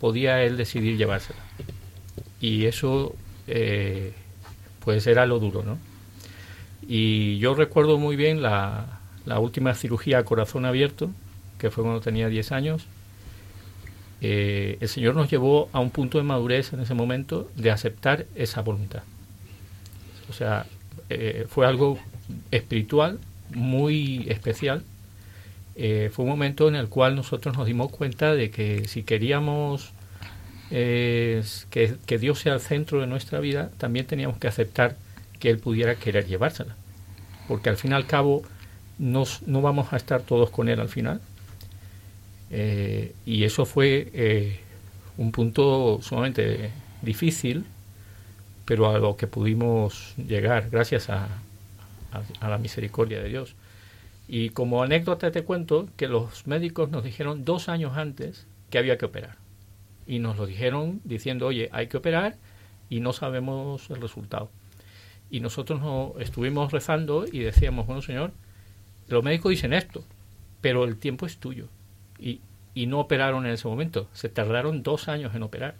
podía Él decidir llevársela. Y eso, eh, pues era lo duro, ¿no? Y yo recuerdo muy bien la, la última cirugía a corazón abierto, que fue cuando tenía 10 años. Eh, el Señor nos llevó a un punto de madurez en ese momento de aceptar esa voluntad. O sea, eh, fue algo espiritual muy especial. Eh, fue un momento en el cual nosotros nos dimos cuenta de que si queríamos que, que Dios sea el centro de nuestra vida, también teníamos que aceptar que Él pudiera querer llevársela. Porque al fin y al cabo, no, vamos a estar todos con él al final. Eh, y eso fue eh, un punto sumamente difícil, pero a lo que pudimos llegar gracias a, a, la misericordia de Dios. Y como anécdota te cuento que los médicos nos dijeron dos años antes que había que operar. Y nos lo dijeron diciendo, oye, hay que operar y no sabemos el resultado. Y nosotros no, estuvimos rezando y decíamos, bueno, Señor, los médicos dicen esto, pero el tiempo es tuyo. Y, y no operaron en ese momento, se tardaron dos años en operar.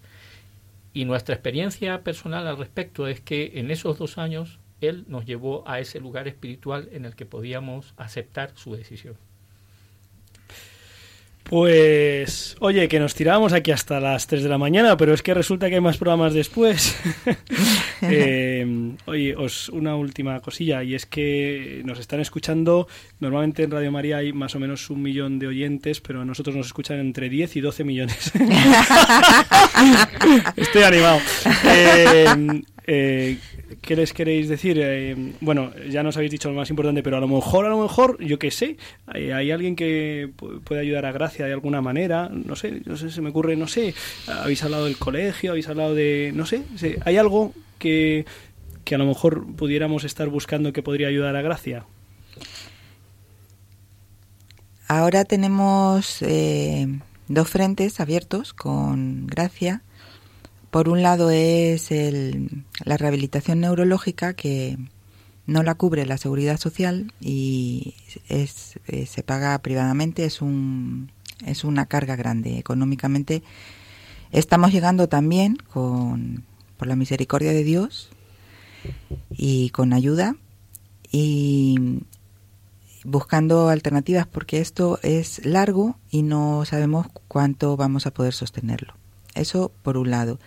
Y nuestra experiencia personal al respecto es que en esos dos años Él nos llevó a ese lugar espiritual en el que podíamos aceptar su decisión.
Pues, oye, que nos tirábamos aquí hasta las 3 de la mañana, pero es que resulta que hay más programas después. eh, oye, os una última cosilla, y es que nos están escuchando, normalmente en Radio María hay más o menos un millón de oyentes, pero a nosotros nos escuchan entre 10 y 12 millones. Estoy animado. Eh, eh, ¿Qué les queréis decir? Eh, bueno, ya nos habéis dicho lo más importante, pero a lo mejor, a lo mejor, yo qué sé, hay, alguien que puede ayudar a Gracia de alguna manera, no sé, no sé, se me ocurre, no sé, habéis hablado del colegio, habéis hablado de, no sé, hay algo que, que a lo mejor pudiéramos estar buscando que podría ayudar a Gracia.
Ahora tenemos eh, dos frentes abiertos con Gracia por un lado es el, la rehabilitación neurológica que no la cubre la seguridad social y es, eh, se paga privadamente, es, un, es una carga grande económicamente. Estamos llegando también con, por la misericordia de Dios y con ayuda y buscando alternativas porque esto es largo y no sabemos cuánto vamos a poder sostenerlo. Eso por un lado.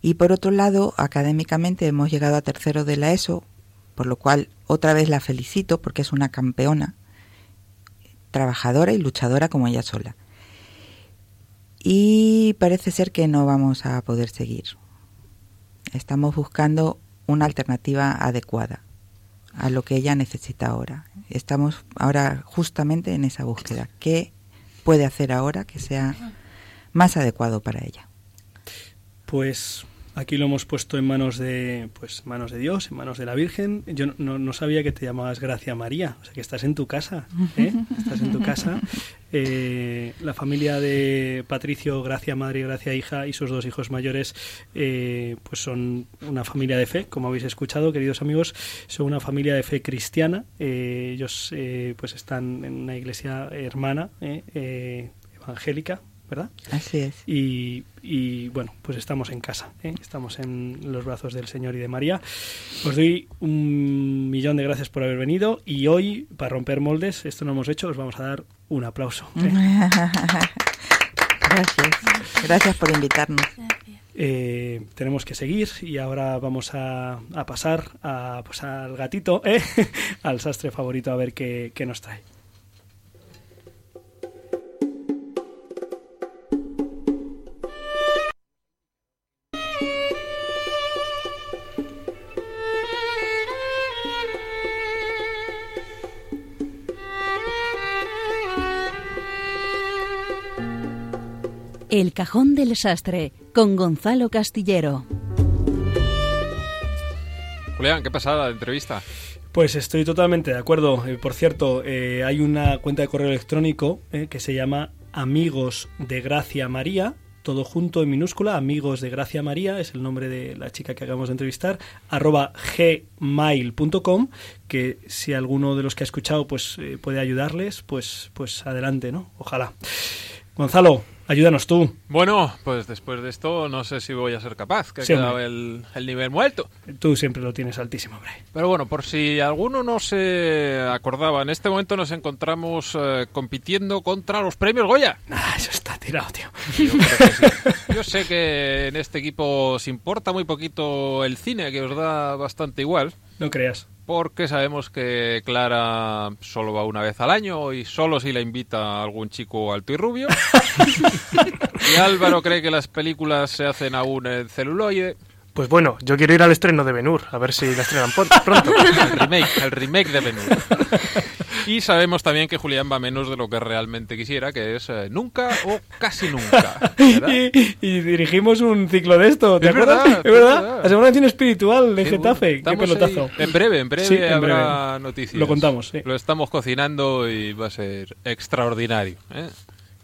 Y por otro lado, académicamente hemos llegado a tercero de la ESO, por lo cual otra vez la felicito porque es una campeona, trabajadora y luchadora como ella sola. Y parece ser que no vamos a poder seguir. Estamos buscando una alternativa adecuada a lo que ella necesita ahora. Estamos ahora justamente en esa búsqueda. ¿Qué puede hacer ahora que sea más adecuado para ella?
Pues aquí lo hemos puesto en manos de pues manos de Dios, en manos de la Virgen. Yo no, sabía que te llamabas Gracia María, o sea que estás en tu casa, ¿eh? estás en tu casa. Eh, la familia de Patricio, Gracia Madre y Gracia Hija y sus dos hijos mayores, eh, pues son una familia de fe, como habéis escuchado, queridos amigos, son una familia de fe cristiana. ellos pues están en una iglesia hermana evangélica, ¿verdad?
Así es.
Y, bueno, pues estamos en casa, ¿eh? estamos en los brazos del Señor y de María. Os doy un millón de gracias por haber venido y hoy, para romper moldes, esto no hemos hecho, os vamos a dar un aplauso. ¿eh?
gracias, gracias por invitarnos.
Eh, tenemos que seguir y ahora vamos a, pasar a, pues, al gatito, al sastre favorito, a ver qué nos trae.
El Cajón del Sastre con Gonzalo Castillero.
Julián, ¿qué pasada la entrevista?
Pues estoy totalmente de acuerdo. Eh, por cierto, eh, hay una cuenta de correo electrónico eh, que se llama Amigos de Gracia María, todo junto en minúscula, Amigos de Gracia María, es el nombre de la chica que acabamos de entrevistar, arroba gmail.com, que si alguno de los que ha escuchado pues puede ayudarles, pues, pues adelante, ¿no? Ojalá. Gonzalo, Ayúdanos tú.
Bueno, pues después de esto no sé si voy a ser capaz, que ha quedado el, nivel muerto.
Tú siempre lo tienes altísimo, hombre.
Pero bueno, por si alguno no se acordaba, en este momento nos encontramos eh, compitiendo contra los premios Goya.
Ah, eso está tirado, tío.
Yo, Yo sé que en este equipo os importa muy poquito el cine, que os da bastante igual.
No creas
porque sabemos que Clara solo va una vez al año y solo si la invita a algún chico alto y rubio. y Álvaro cree que las películas se hacen aún en celuloide.
Pues bueno, yo quiero ir al estreno de Benur, a ver si la estrenan pronto.
el remake, el remake de Benur. Y sabemos también que Julián va menos de lo que realmente quisiera, que es eh, nunca o casi nunca.
Y, dirigimos un ciclo de esto, ¿te acuerdas? Verdad, ¿Es verdad? La semana espiritual de Getafe. Qué pelotazo.
En breve, en breve habrá noticias.
Lo contamos,
Lo estamos cocinando y va a ser extraordinario. ¿eh?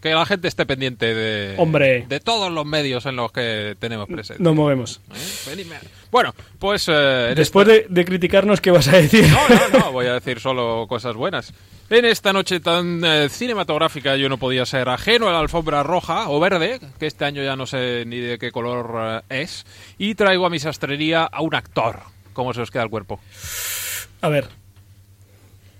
Que la gente esté pendiente de,
Hombre.
de todos los medios en los que tenemos presente.
Nos movemos.
¿Eh? Bueno, pues... Eh,
Después de, criticarnos, ¿qué vas a decir?
No, no, no, voy a decir solo cosas buenas. En esta noche tan eh, cinematográfica yo no podía ser ajeno a la alfombra roja o verde, que este año ya no sé ni de qué color es, y traigo a mi sastrería a un actor. ¿Cómo se os queda el cuerpo?
A ver.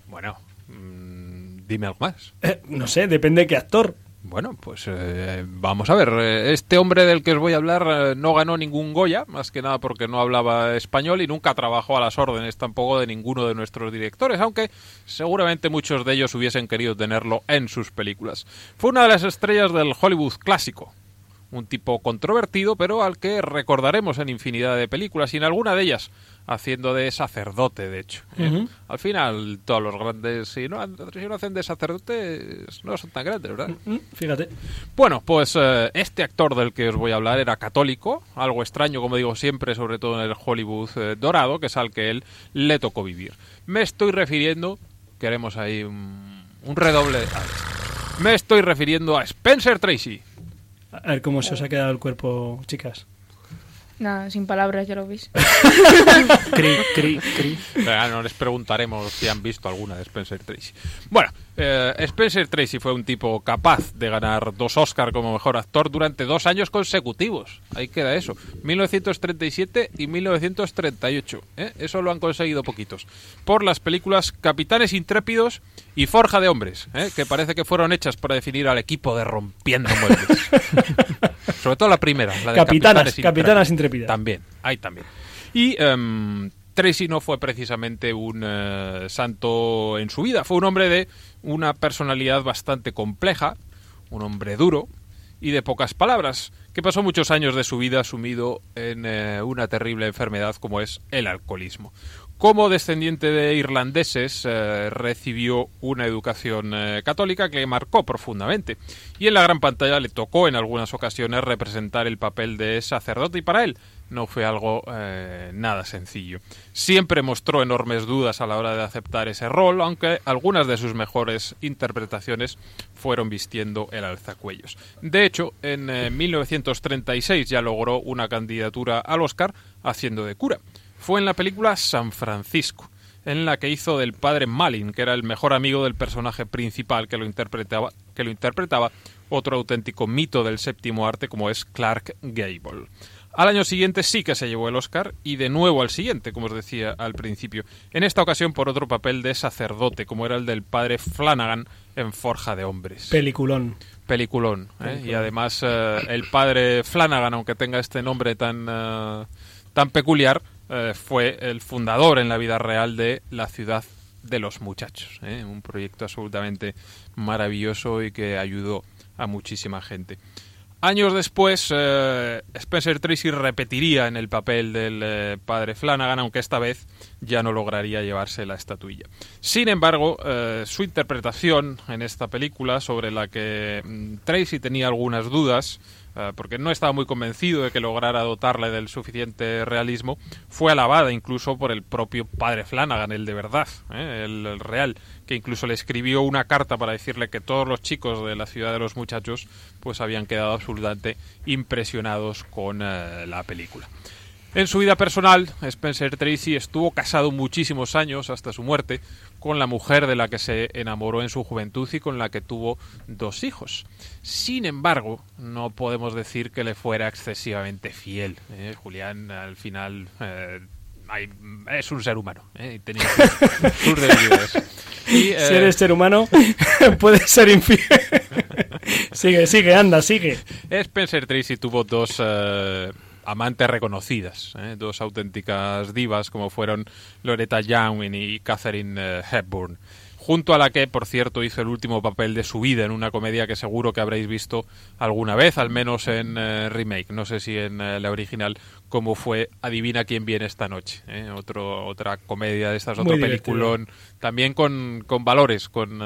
Bueno, mm, dime algo más.
no sé, depende de qué actor.
Bueno, pues eh, vamos a ver. Este hombre del que os voy a hablar eh, no ganó ningún Goya, más que nada porque no hablaba español y nunca trabajó a las órdenes tampoco de ninguno de nuestros directores, aunque seguramente muchos de ellos hubiesen querido tenerlo en sus películas. Fue una de las estrellas del Hollywood clásico, un tipo controvertido, pero al que recordaremos en infinidad de películas y en alguna de ellas haciendo de sacerdote, de hecho. ¿eh? Al final, todos los grandes, si no, si no hacen de sacerdotes, no son tan grandes, ¿verdad?
Fíjate.
Bueno, pues eh, este actor del que os voy a hablar era católico, algo extraño, como digo siempre, sobre todo en el Hollywood eh, dorado, que es al que él le tocó vivir. Me estoy refiriendo, queremos ahí un, un redoble de... Me estoy refiriendo a Spencer Tracy.
A ver cómo se os ha quedado el cuerpo, chicas.
Nada, sin palabras, ya lo veis.
cri, cri, cri.
no les preguntaremos si han visto alguna de Spencer Tracy. Bueno, eh, Spencer Tracy fue un tipo capaz de ganar dos Oscars como mejor actor durante dos años consecutivos. Ahí queda eso. 1937 y 1938. ¿eh? Eso lo han conseguido poquitos. Por las películas Capitanes Intrépidos y Forja de Hombres, ¿eh? que parece que fueron hechas para definir al equipo de Rompiendo Muebles. Sobre todo la primera, la de
Capitanas, Capitanas Intrépidas.
También, ahí también. Y em, Tracy no fue precisamente un eh, santo en su vida, fue un hombre de una personalidad bastante compleja, un hombre duro y de pocas palabras, que pasó muchos años de su vida sumido en eh, una terrible enfermedad como es el alcoholismo. Como descendiente de irlandeses, eh, recibió una educación eh, católica que le marcó profundamente. Y en la gran pantalla le tocó en algunas ocasiones representar el papel de sacerdote y para él no fue algo eh, nada sencillo. Siempre mostró enormes dudas a la hora de aceptar ese rol, aunque algunas de sus mejores interpretaciones fueron vistiendo el alzacuellos. De hecho, en 1936 ya logró una candidatura al Oscar haciendo de cura fue en la película San Francisco, en la que hizo del padre Malin, que era el mejor amigo del personaje principal que lo interpretaba, que lo interpretaba otro auténtico mito del séptimo arte como es Clark Gable. Al año siguiente sí que se llevó el Oscar y de nuevo al siguiente, como os decía al principio. En esta ocasión por otro papel de sacerdote, como era el del padre Flanagan en Forja de Hombres.
Peliculón.
Peliculón. ¿eh? Y además eh, el padre Flanagan, aunque tenga este nombre tan, eh, tan peculiar, eh, fue el fundador en la vida real de la ciudad de los muchachos. ¿eh? Un proyecto absolutamente maravilloso y que ayudó a muchísima gente. Años después, eh, Spencer Tracy repetiría en el papel del padre Flanagan, aunque esta vez ya no lograría llevarse la estatuilla. Sin embargo, su interpretación en esta película, sobre la que mm, Tracy tenía algunas dudas, porque no estaba muy convencido de que lograra dotarle del suficiente realismo, fue alabada incluso por el propio padre Flanagan, el de verdad, ¿eh? el, el real, que incluso le escribió una carta para decirle que todos los chicos de la ciudad de los muchachos pues habían quedado absolutamente impresionados con eh, la película. En su vida personal, Spencer Tracy estuvo casado muchísimos años hasta su muerte con la mujer de la que se enamoró en su juventud y con la que tuvo dos hijos. Sin embargo, no podemos decir que le fuera excesivamente fiel. ¿eh? Julián, al final, eh, hay- es un ser humano ¿eh? tenía sus-. Y, eh,
Si eres ser humano, puedes ser infiel. sigue, sigue, anda, sigue.
Spencer Tracy tuvo dos eh, amantes reconocidas, ¿eh? dos auténticas divas como fueron Loretta Young y Catherine eh, Hepburn, junto a la que, por cierto, hizo el último papel de su vida en una comedia que seguro que habréis visto alguna vez, al menos en eh, remake, no sé si en eh, la original, como fue Adivina quién viene esta noche, ¿eh? Otro, otra comedia de estas,
Muy
otro
divertido.
peliculón, también con, con valores, con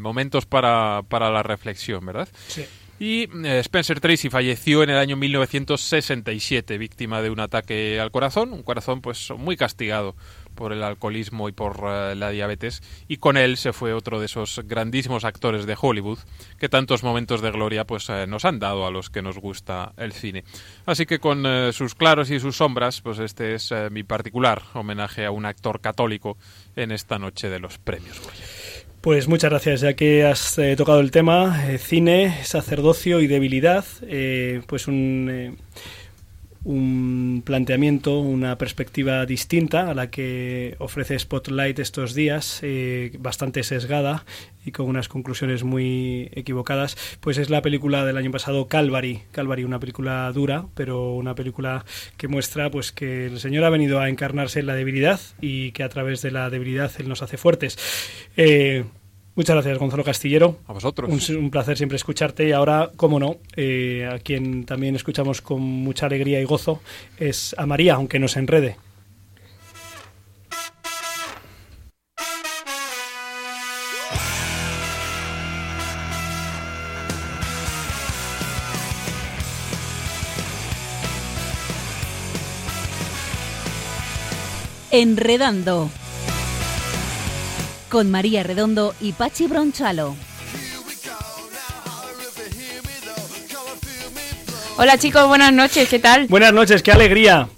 momentos para, para la reflexión, ¿verdad?
Sí.
Y eh, Spencer Tracy falleció en el año 1967, víctima de un ataque al corazón, un corazón pues muy castigado por el alcoholismo y por eh, la diabetes, y con él se fue otro de esos grandísimos actores de Hollywood que tantos momentos de gloria pues eh, nos han dado a los que nos gusta el cine. Así que con sus claros y sus sombras, pues este es mi particular homenaje a un actor católico en esta noche de los premios Goya.
Pues muchas gracias, ya que has eh, tocado el tema eh, cine, sacerdocio y debilidad, eh, pues un, eh, un planteamiento, una perspectiva distinta a la que ofrece Spotlight estos días, eh, bastante sesgada y con unas conclusiones muy equivocadas, pues es la película del año pasado Calvary, Calvary, una película dura, pero una película que muestra pues que el Señor ha venido a encarnarse en la debilidad y que a través de la debilidad Él nos hace fuertes. Eh, Muchas gracias, Gonzalo Castillero.
A vosotros.
Un, un placer siempre escucharte. Y ahora, cómo no, eh, a quien también escuchamos con mucha alegría y gozo es a María, aunque nos enrede.
Enredando. Con María Redondo y Pachi Bronchalo.
Hola chicos, buenas noches, ¿qué tal?
Buenas noches, qué alegría.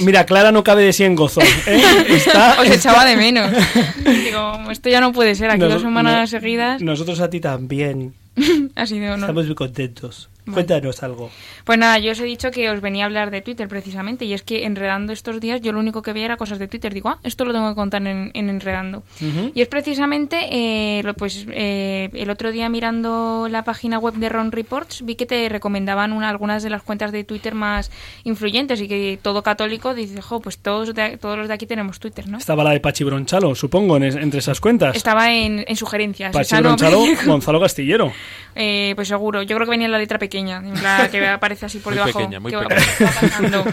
Mira, Clara no cabe de sí en gozo. ¿eh? Está-
Os echaba de menos. Digo, esto ya no puede ser, aquí
Nos-
dos semanas
no-
seguidas
Nosotros a ti también.
ha sido no.
Estamos muy contentos.
Vale.
Cuéntanos algo.
Pues nada, yo os he dicho que os venía a hablar de Twitter precisamente y es que enredando estos días yo lo único que veía era cosas de Twitter. Digo, ah, esto lo tengo que contar en, en enredando. Y es precisamente, eh, lo- pues eh, el otro día mirando la página web de Ron Reports vi que te recomendaban una, algunas de las cuentas de Twitter más influyentes y que todo católico dice, jo, pues todos, de- todos los de aquí tenemos Twitter, ¿no?
Estaba la de Pachi Bronchalo, supongo, en entre esas cuentas.
Estaba en, en sugerencias.
Pachi Bronchalo, Gonzalo Castillero.
Eh, pues seguro, yo creo que venía en la letra pequeña, en la que aparece así por
Muy
debajo.
pequeña, muy
que
pequeña.
va.
¿Qué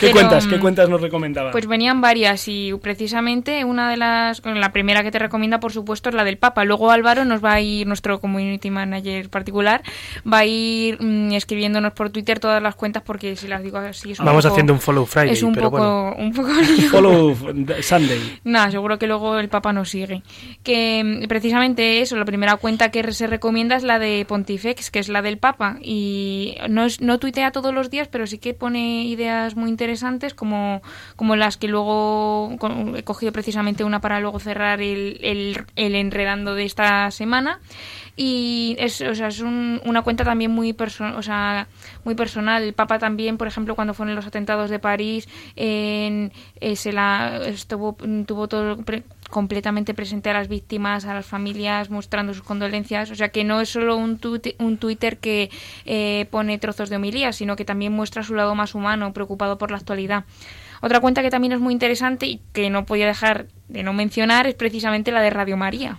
Pero,
cuentas? ¿Qué
mm,
cuentas nos recomendaban?
Pues venían varias y precisamente una de las, la primera que te recomienda por supuesto es la del Papa. Luego Álvaro nos va a ir, nuestro community manager particular, va a ir mm, escribiéndonos por Twitter todas las cuentas porque si las digo así es un
Vamos
poco-
haciendo un follow Friday,
Es un
pero
poco,
bueno.
un poco lío.
Follow Sunday.
Nada, seguro que luego el Papa nos sigue. Que mm, precisamente eso, la primera cuenta que se recomienda es la de Pontifex, que es la del Papa. Y no, es, no tuitea todos los días, pero sí que pone ideas muy interesantes, como, como las que luego he cogido precisamente una para luego cerrar el, el, enredando de esta semana. Y es, o sea, es un- una cuenta también muy, perso- o sea, muy personal. El Papa también, por ejemplo, cuando fueron los atentados de París, en, eh, se la, estuvo, tuvo todo pre- completamente presente a las víctimas, a las familias, mostrando sus condolencias. O sea, que no es solo un, un Twitter que eh, pone trozos de homilías, sino que también muestra su lado más humano, preocupado por la actualidad. Otra cuenta que también es muy interesante y que no podía dejar de no mencionar es precisamente la de Radio María.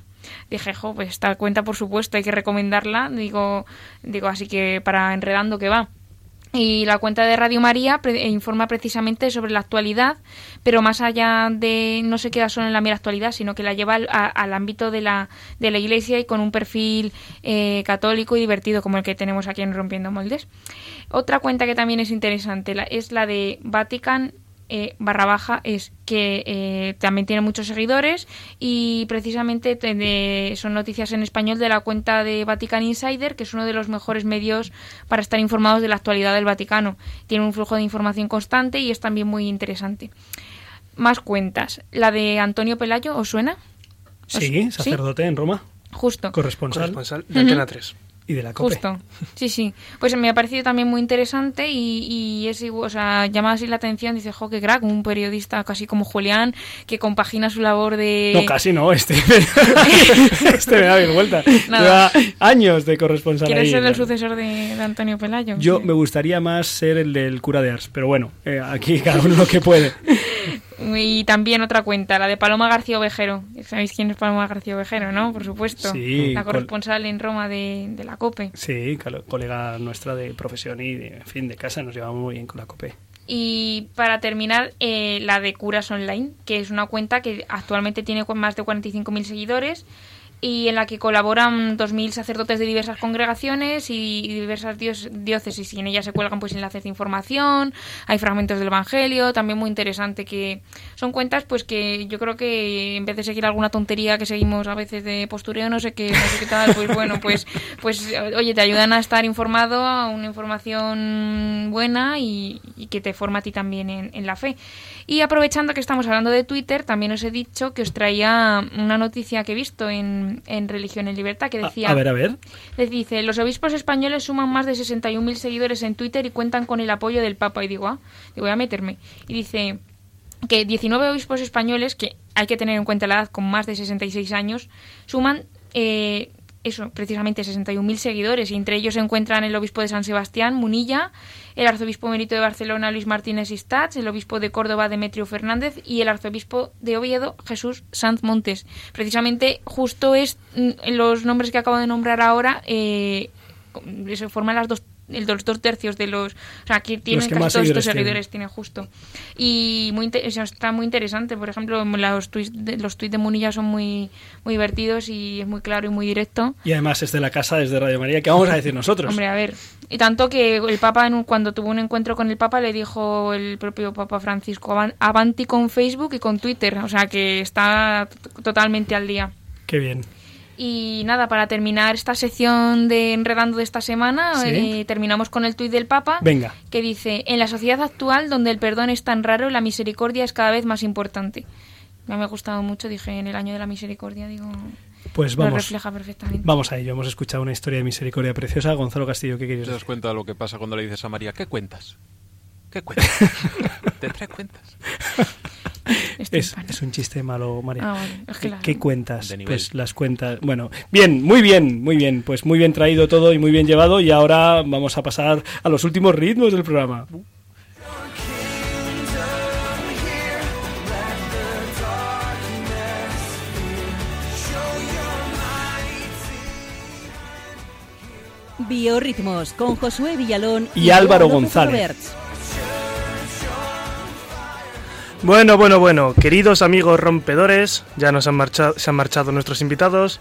dije, jo, pues esta cuenta por supuesto hay que recomendarla, digo, digo, así que para enredando que va. Y la cuenta de Radio María pre- informa precisamente sobre la actualidad, pero más allá de no se queda solo en la mera actualidad, sino que la lleva al, al ámbito de la, de la Iglesia y con un perfil eh, católico y divertido como el que tenemos aquí en Rompiendo Moldes. Otra cuenta que también es interesante la- es la de Vatican eh, barra baja es que eh, también tiene muchos seguidores y precisamente te- de- son noticias en español de la cuenta de Vatican Insider, que es uno de los mejores medios para estar informados de la actualidad del Vaticano. Tiene un flujo de información constante y es también muy interesante. Más cuentas. La de Antonio Pelayo, ¿os suena?
Sí, sacerdote en Roma.
Justo.
Corresponsal.
Corresponsal
de Antena Ujú.
3.
Y de la COPE.
Justo, sí, sí. Pues me ha parecido también muy interesante y, y es igual, o sea, llama así la atención, dice, jo, qué crack, un periodista casi como Julián, que compagina su labor de...
No, casi no, este, este me da bien vuelta. Lleva años de corresponsal
¿Quieres
ahí.
ser el sucesor de, de Antonio Pelayo?
Yo me gustaría más ser el del cura de Ars, pero bueno, eh, aquí cada uno lo que puede.
Y también otra cuenta, la de Paloma García Ovejero. ¿Sabéis quién es Paloma García Ovejero, no? Por supuesto.
Sí,
La corresponsal en Roma de, de la COPE.
Sí, colega nuestra de profesión y, de, en fin, de casa, nos llevamos muy bien con la COPE.
Y para terminar, eh, la de Curas Online, que es una cuenta que actualmente tiene más de 45.000 seguidores y en la que colaboran 2.000 sacerdotes de diversas congregaciones y diversas diócesis y en ella se cuelgan pues enlaces de información, hay fragmentos del Evangelio, también muy interesante que son cuentas pues que yo creo que en vez de seguir alguna tontería que seguimos a veces de postureo, no sé qué, tal, pues bueno, pues pues oye, te ayudan a estar informado, a una información buena y, y que te forma a ti también en, en la fe. Y aprovechando que estamos hablando de Twitter, también os he dicho que os traía una noticia que he visto en, en Religión en Libertad que decía...
A ver, a ver.
Les dice, los obispos españoles suman más de 61.000 seguidores en Twitter y cuentan con el apoyo del Papa. Y digo, ah, digo, voy a meterme. Y dice que 19 obispos españoles, que hay que tener en cuenta la edad con más de 66 años, suman... eh, eso, precisamente 61.000 seguidores, y entre ellos se encuentran el obispo de San Sebastián, Munilla, el arzobispo emérito de Barcelona, Luis Martínez Istats, el obispo de Córdoba, Demetrio Fernández, y el arzobispo de Oviedo, Jesús Sanz Montes. Precisamente, justo es mm, los nombres que acabo de nombrar ahora, eh, se forman las dos el dos, dos tercios de los o sea que tienen
que
casi todos estos
seguidores
seguidores tiene justo y muy o sea, está muy interesante por ejemplo los tweets de, los tweets de Munilla son muy muy divertidos y es muy claro y muy directo
Y además es de la casa, es de Radio María, ¿qué vamos a decir nosotros?
Hombre, a ver. Y tanto que el Papa, en un- cuando tuvo un encuentro con el Papa, le dijo el propio Papa Francisco, "Avan- avanti con Facebook y con Twitter. O sea que está totalmente al día.
Qué bien.
Y nada, para terminar esta sección de Enredando de esta semana,
Sí.
eh, terminamos con el tuit del Papa,
Venga.
que dice, en la sociedad actual, donde el perdón es tan raro, la misericordia es cada vez más importante. Me ha gustado mucho, dije, en el año de la misericordia, digo...
Pues
lo
vamos.
refleja perfectamente.
Vamos a ello. Hemos escuchado una historia de misericordia preciosa. Gonzalo Castillo, ¿qué querías
¿Te das
decir?
cuenta de lo que pasa cuando le dices a María, ¿qué cuentas? ¿Qué cuentas? ¿Te trae cuentas?
Es, es un chiste malo, María.
Ah, vale, es que
¿Qué,
la-
qué cuentas? Pues las cuentas. Bueno, bien, muy bien, muy bien. Pues muy bien traído todo y muy bien llevado. Y ahora vamos a pasar a los últimos ritmos del programa.
Biorritmos con Josué Villalón
Y Álvaro
López
González.
Roberts.
Bueno, bueno, bueno, queridos amigos rompedores, ya nos han marchado, se han marchado nuestros invitados.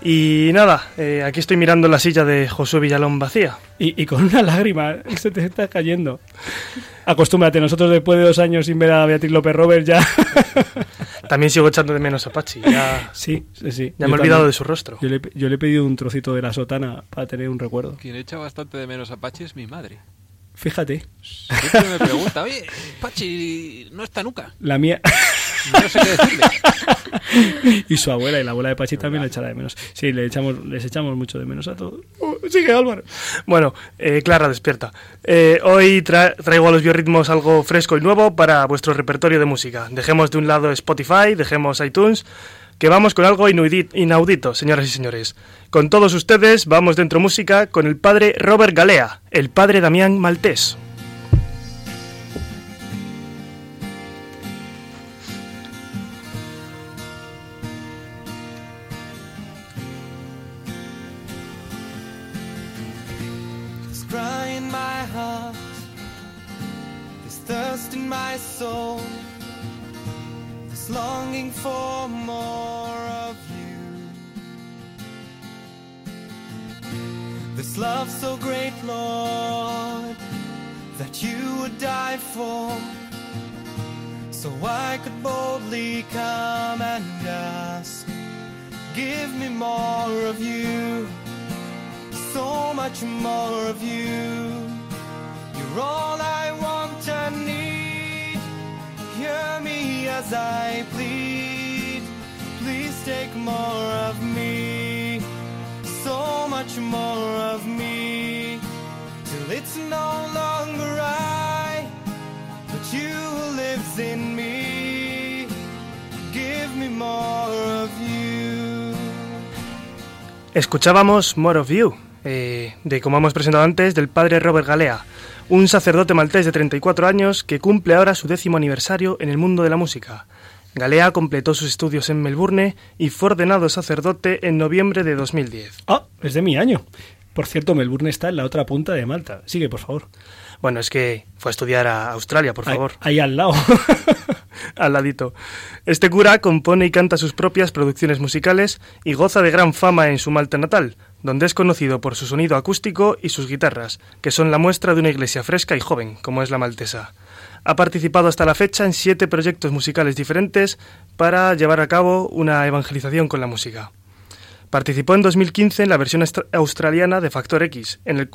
Y nada, eh, aquí estoy mirando la silla de Josué Villalón vacía.
Y, y con una lágrima se te está cayendo. Acostúmbrate, nosotros después de dos años sin ver a Beatriz López Robert ya.
También sigo echando de menos a Pachi. Ya,
Sí, sí, sí.
ya
Yo
me he olvidado
también.
de su rostro.
Yo le, yo le he pedido un trocito de la sotana para tener un recuerdo.
Quien echa bastante de menos a Pachi es mi madre.
Fíjate,
Siempre me pregunta, oye, Pachi no está nunca.
la mía.
No sé qué decirle.
y su abuela y la abuela de Pachi también le echará de menos. Sí, le echamos, les echamos mucho de menos a todos. Oh, sigue Álvaro.
Bueno, eh, Clara, despierta. Eh, hoy tra- traigo a los biorritmos algo fresco y nuevo para vuestro repertorio de música. Dejemos de un lado Spotify, dejemos iTunes, que vamos con algo inaudito, señoras y señores. Con todos ustedes vamos dentro música con el padre Robert Galea, el padre Damián Maltés.
my soul longing for more of you. This love so great, Lord, that you would die for, so I could boldly come and ask, Give me more of you, so much more of you. You're all I. Hear me as I plead. Please take more of me, so much more of me, till it's no longer I, but you who lives in me. Give me more of you.
Escuchábamos More of You, eh, de como hemos presentado antes, del padre Robert Galea, un sacerdote maltés de 34 años que cumple ahora su décimo aniversario en el mundo de la música. Galea completó sus estudios en Melbourne y fue ordenado sacerdote en noviembre de 2010.
Ah, es de mi año. Por cierto, Melbourne está en la otra punta de Malta. Sigue, por favor.
Bueno, es que fue a estudiar a Australia, por
Ahí-
favor.
Ahí, al lado.
al ladito. Este cura compone y canta sus propias producciones musicales y goza de gran fama en su Malta natal, donde es conocido por su sonido acústico y sus guitarras, que son la muestra de una iglesia fresca y joven, como es la maltesa. Ha participado hasta la fecha en siete proyectos musicales diferentes para llevar a cabo una evangelización con la música. Participó en 2015 en la versión austra- australiana de Factor X, en,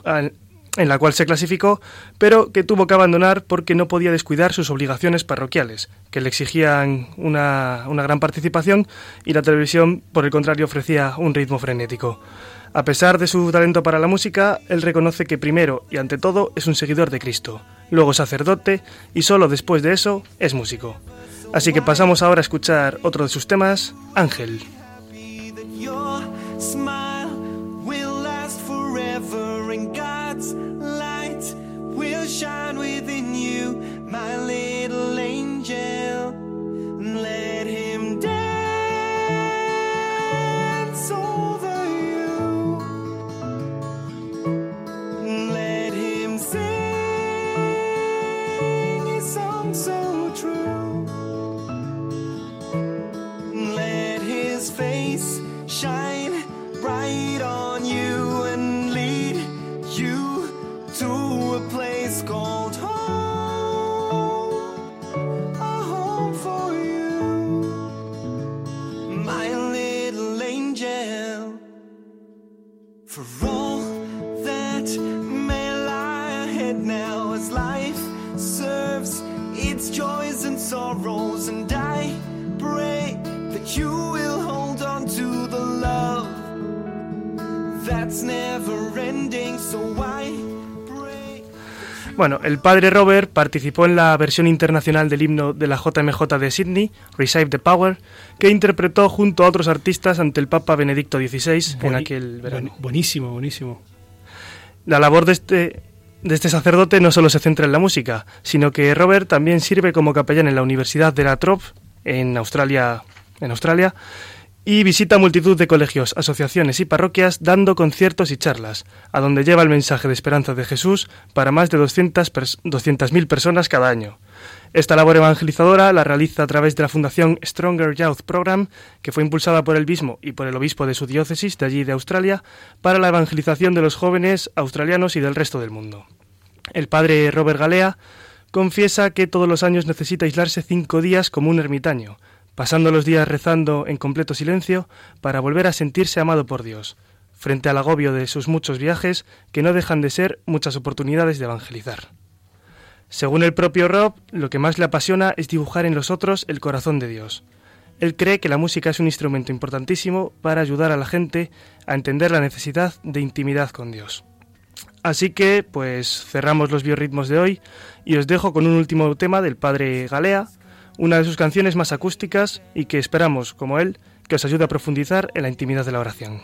la cual se clasificó, pero que tuvo que abandonar porque no podía descuidar sus obligaciones parroquiales, que le exigían una gran participación y la televisión, por el contrario, ofrecía un ritmo frenético. A pesar de su talento para la música, él reconoce que primero y ante todo es un seguidor de Cristo, luego sacerdote y solo después de eso es músico. Así que pasamos ahora a escuchar otro de sus temas, Ángel. Bueno, el padre Robert participó en la versión internacional del himno de la JMJ de Sydney, Receive the Power, que interpretó junto a otros artistas ante el Papa Benedicto XVI en aquel verano.
buen- buenísimo, buenísimo.
La labor de este, de este sacerdote no solo se centra en la música, sino que Robert también sirve como capellán en la Universidad de La Trobe, en Australia, en Australia y visita multitud de colegios, asociaciones y parroquias dando conciertos y charlas, a donde lleva el mensaje de esperanza de Jesús para más de 200 pers- 200.000 personas cada año. Esta labor evangelizadora la realiza a través de la Fundación Stronger Youth Program, que fue impulsada por él mismo y por el obispo de su diócesis de allí de Australia, para la evangelización de los jóvenes australianos y del resto del mundo. El padre Robert Galea confiesa que todos los años necesita aislarse cinco días como un ermitaño, pasando los días rezando en completo silencio para volver a sentirse amado por Dios, frente al agobio de sus muchos viajes que no dejan de ser muchas oportunidades de evangelizar. Según el propio Rob, lo que más le apasiona es dibujar en los otros el corazón de Dios. Él cree que la música es un instrumento importantísimo para ayudar a la gente a entender la necesidad de intimidad con Dios. Así que, pues cerramos los biorritmos de hoy y os dejo con un último tema del padre Galea, una de sus canciones más acústicas y que esperamos, como él, que os ayude a profundizar en la intimidad de la oración.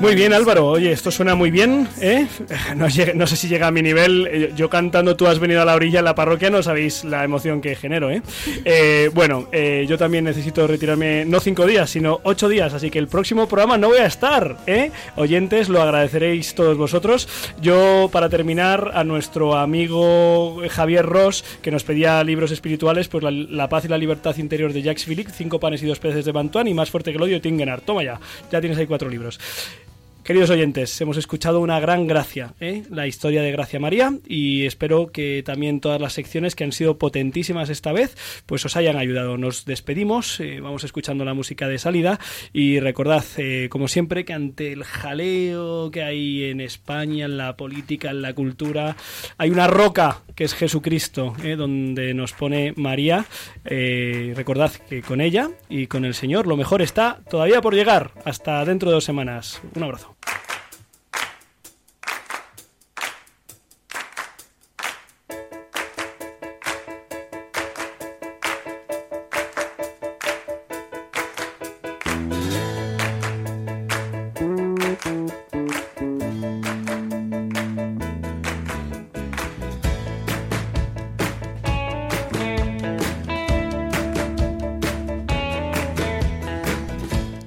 Muy bien, Álvaro. Oye, esto suena muy bien, ¿eh? No, sé si llega a mi nivel. Eh, Yo cantando Tú has venido a la orilla en la parroquia, no sabéis la emoción que genero, ¿eh? Eh, bueno, eh, yo también necesito retirarme no cinco días, sino ocho días, así que el próximo programa no voy a estar, ¿eh? Oyentes, lo agradeceréis todos vosotros. Yo, para terminar, a nuestro amigo Javier Ross, que nos pedía libros espirituales, pues la, paz y la libertad interior de Jacques Philippe, Cinco panes y dos peces de Bantuan y Más fuerte que el odio Tingenar. Toma ya, ya tienes ahí cuatro libros. Queridos oyentes, hemos escuchado una gran gracia, ¿eh? la historia de Gracia María, y espero que también todas las secciones que han sido potentísimas esta vez, pues os hayan ayudado. Nos despedimos, eh, vamos escuchando la música de salida, y recordad, eh, como siempre, que ante el jaleo que hay en España, en la política, en la cultura, hay una roca que es Jesucristo, donde nos pone María. Recordad que con ella y con el Señor lo mejor está todavía por llegar. Hasta dentro de dos semanas. Un abrazo.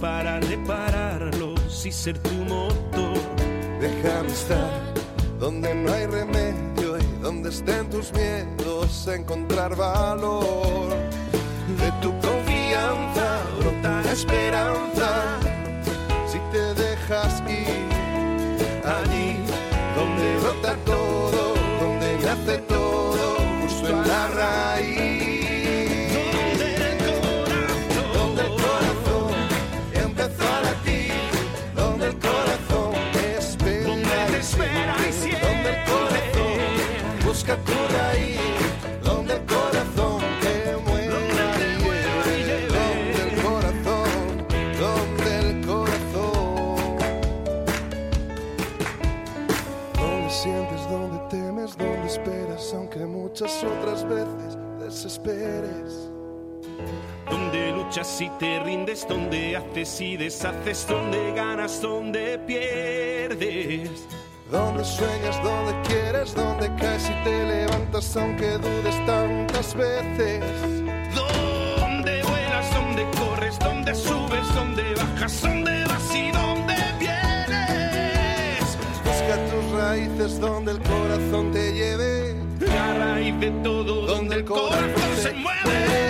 para repararlos y ser tu motor.
Déjame estar donde no hay remedio y donde estén tus miedos, encontrar valor. De tu confianza brota la esperanza. Otras veces desesperes.
Donde luchas y te rindes, donde haces y deshaces, donde ganas, donde pierdes.
Donde sueñas, donde quieres, donde caes y te levantas aunque dudes tantas veces.
Donde vuelas, donde corres, donde subes, donde bajas, donde vas y donde vienes.
Busca tus raíces donde el corazón te lleve.
La raíz de todo, donde el corazón se mueve.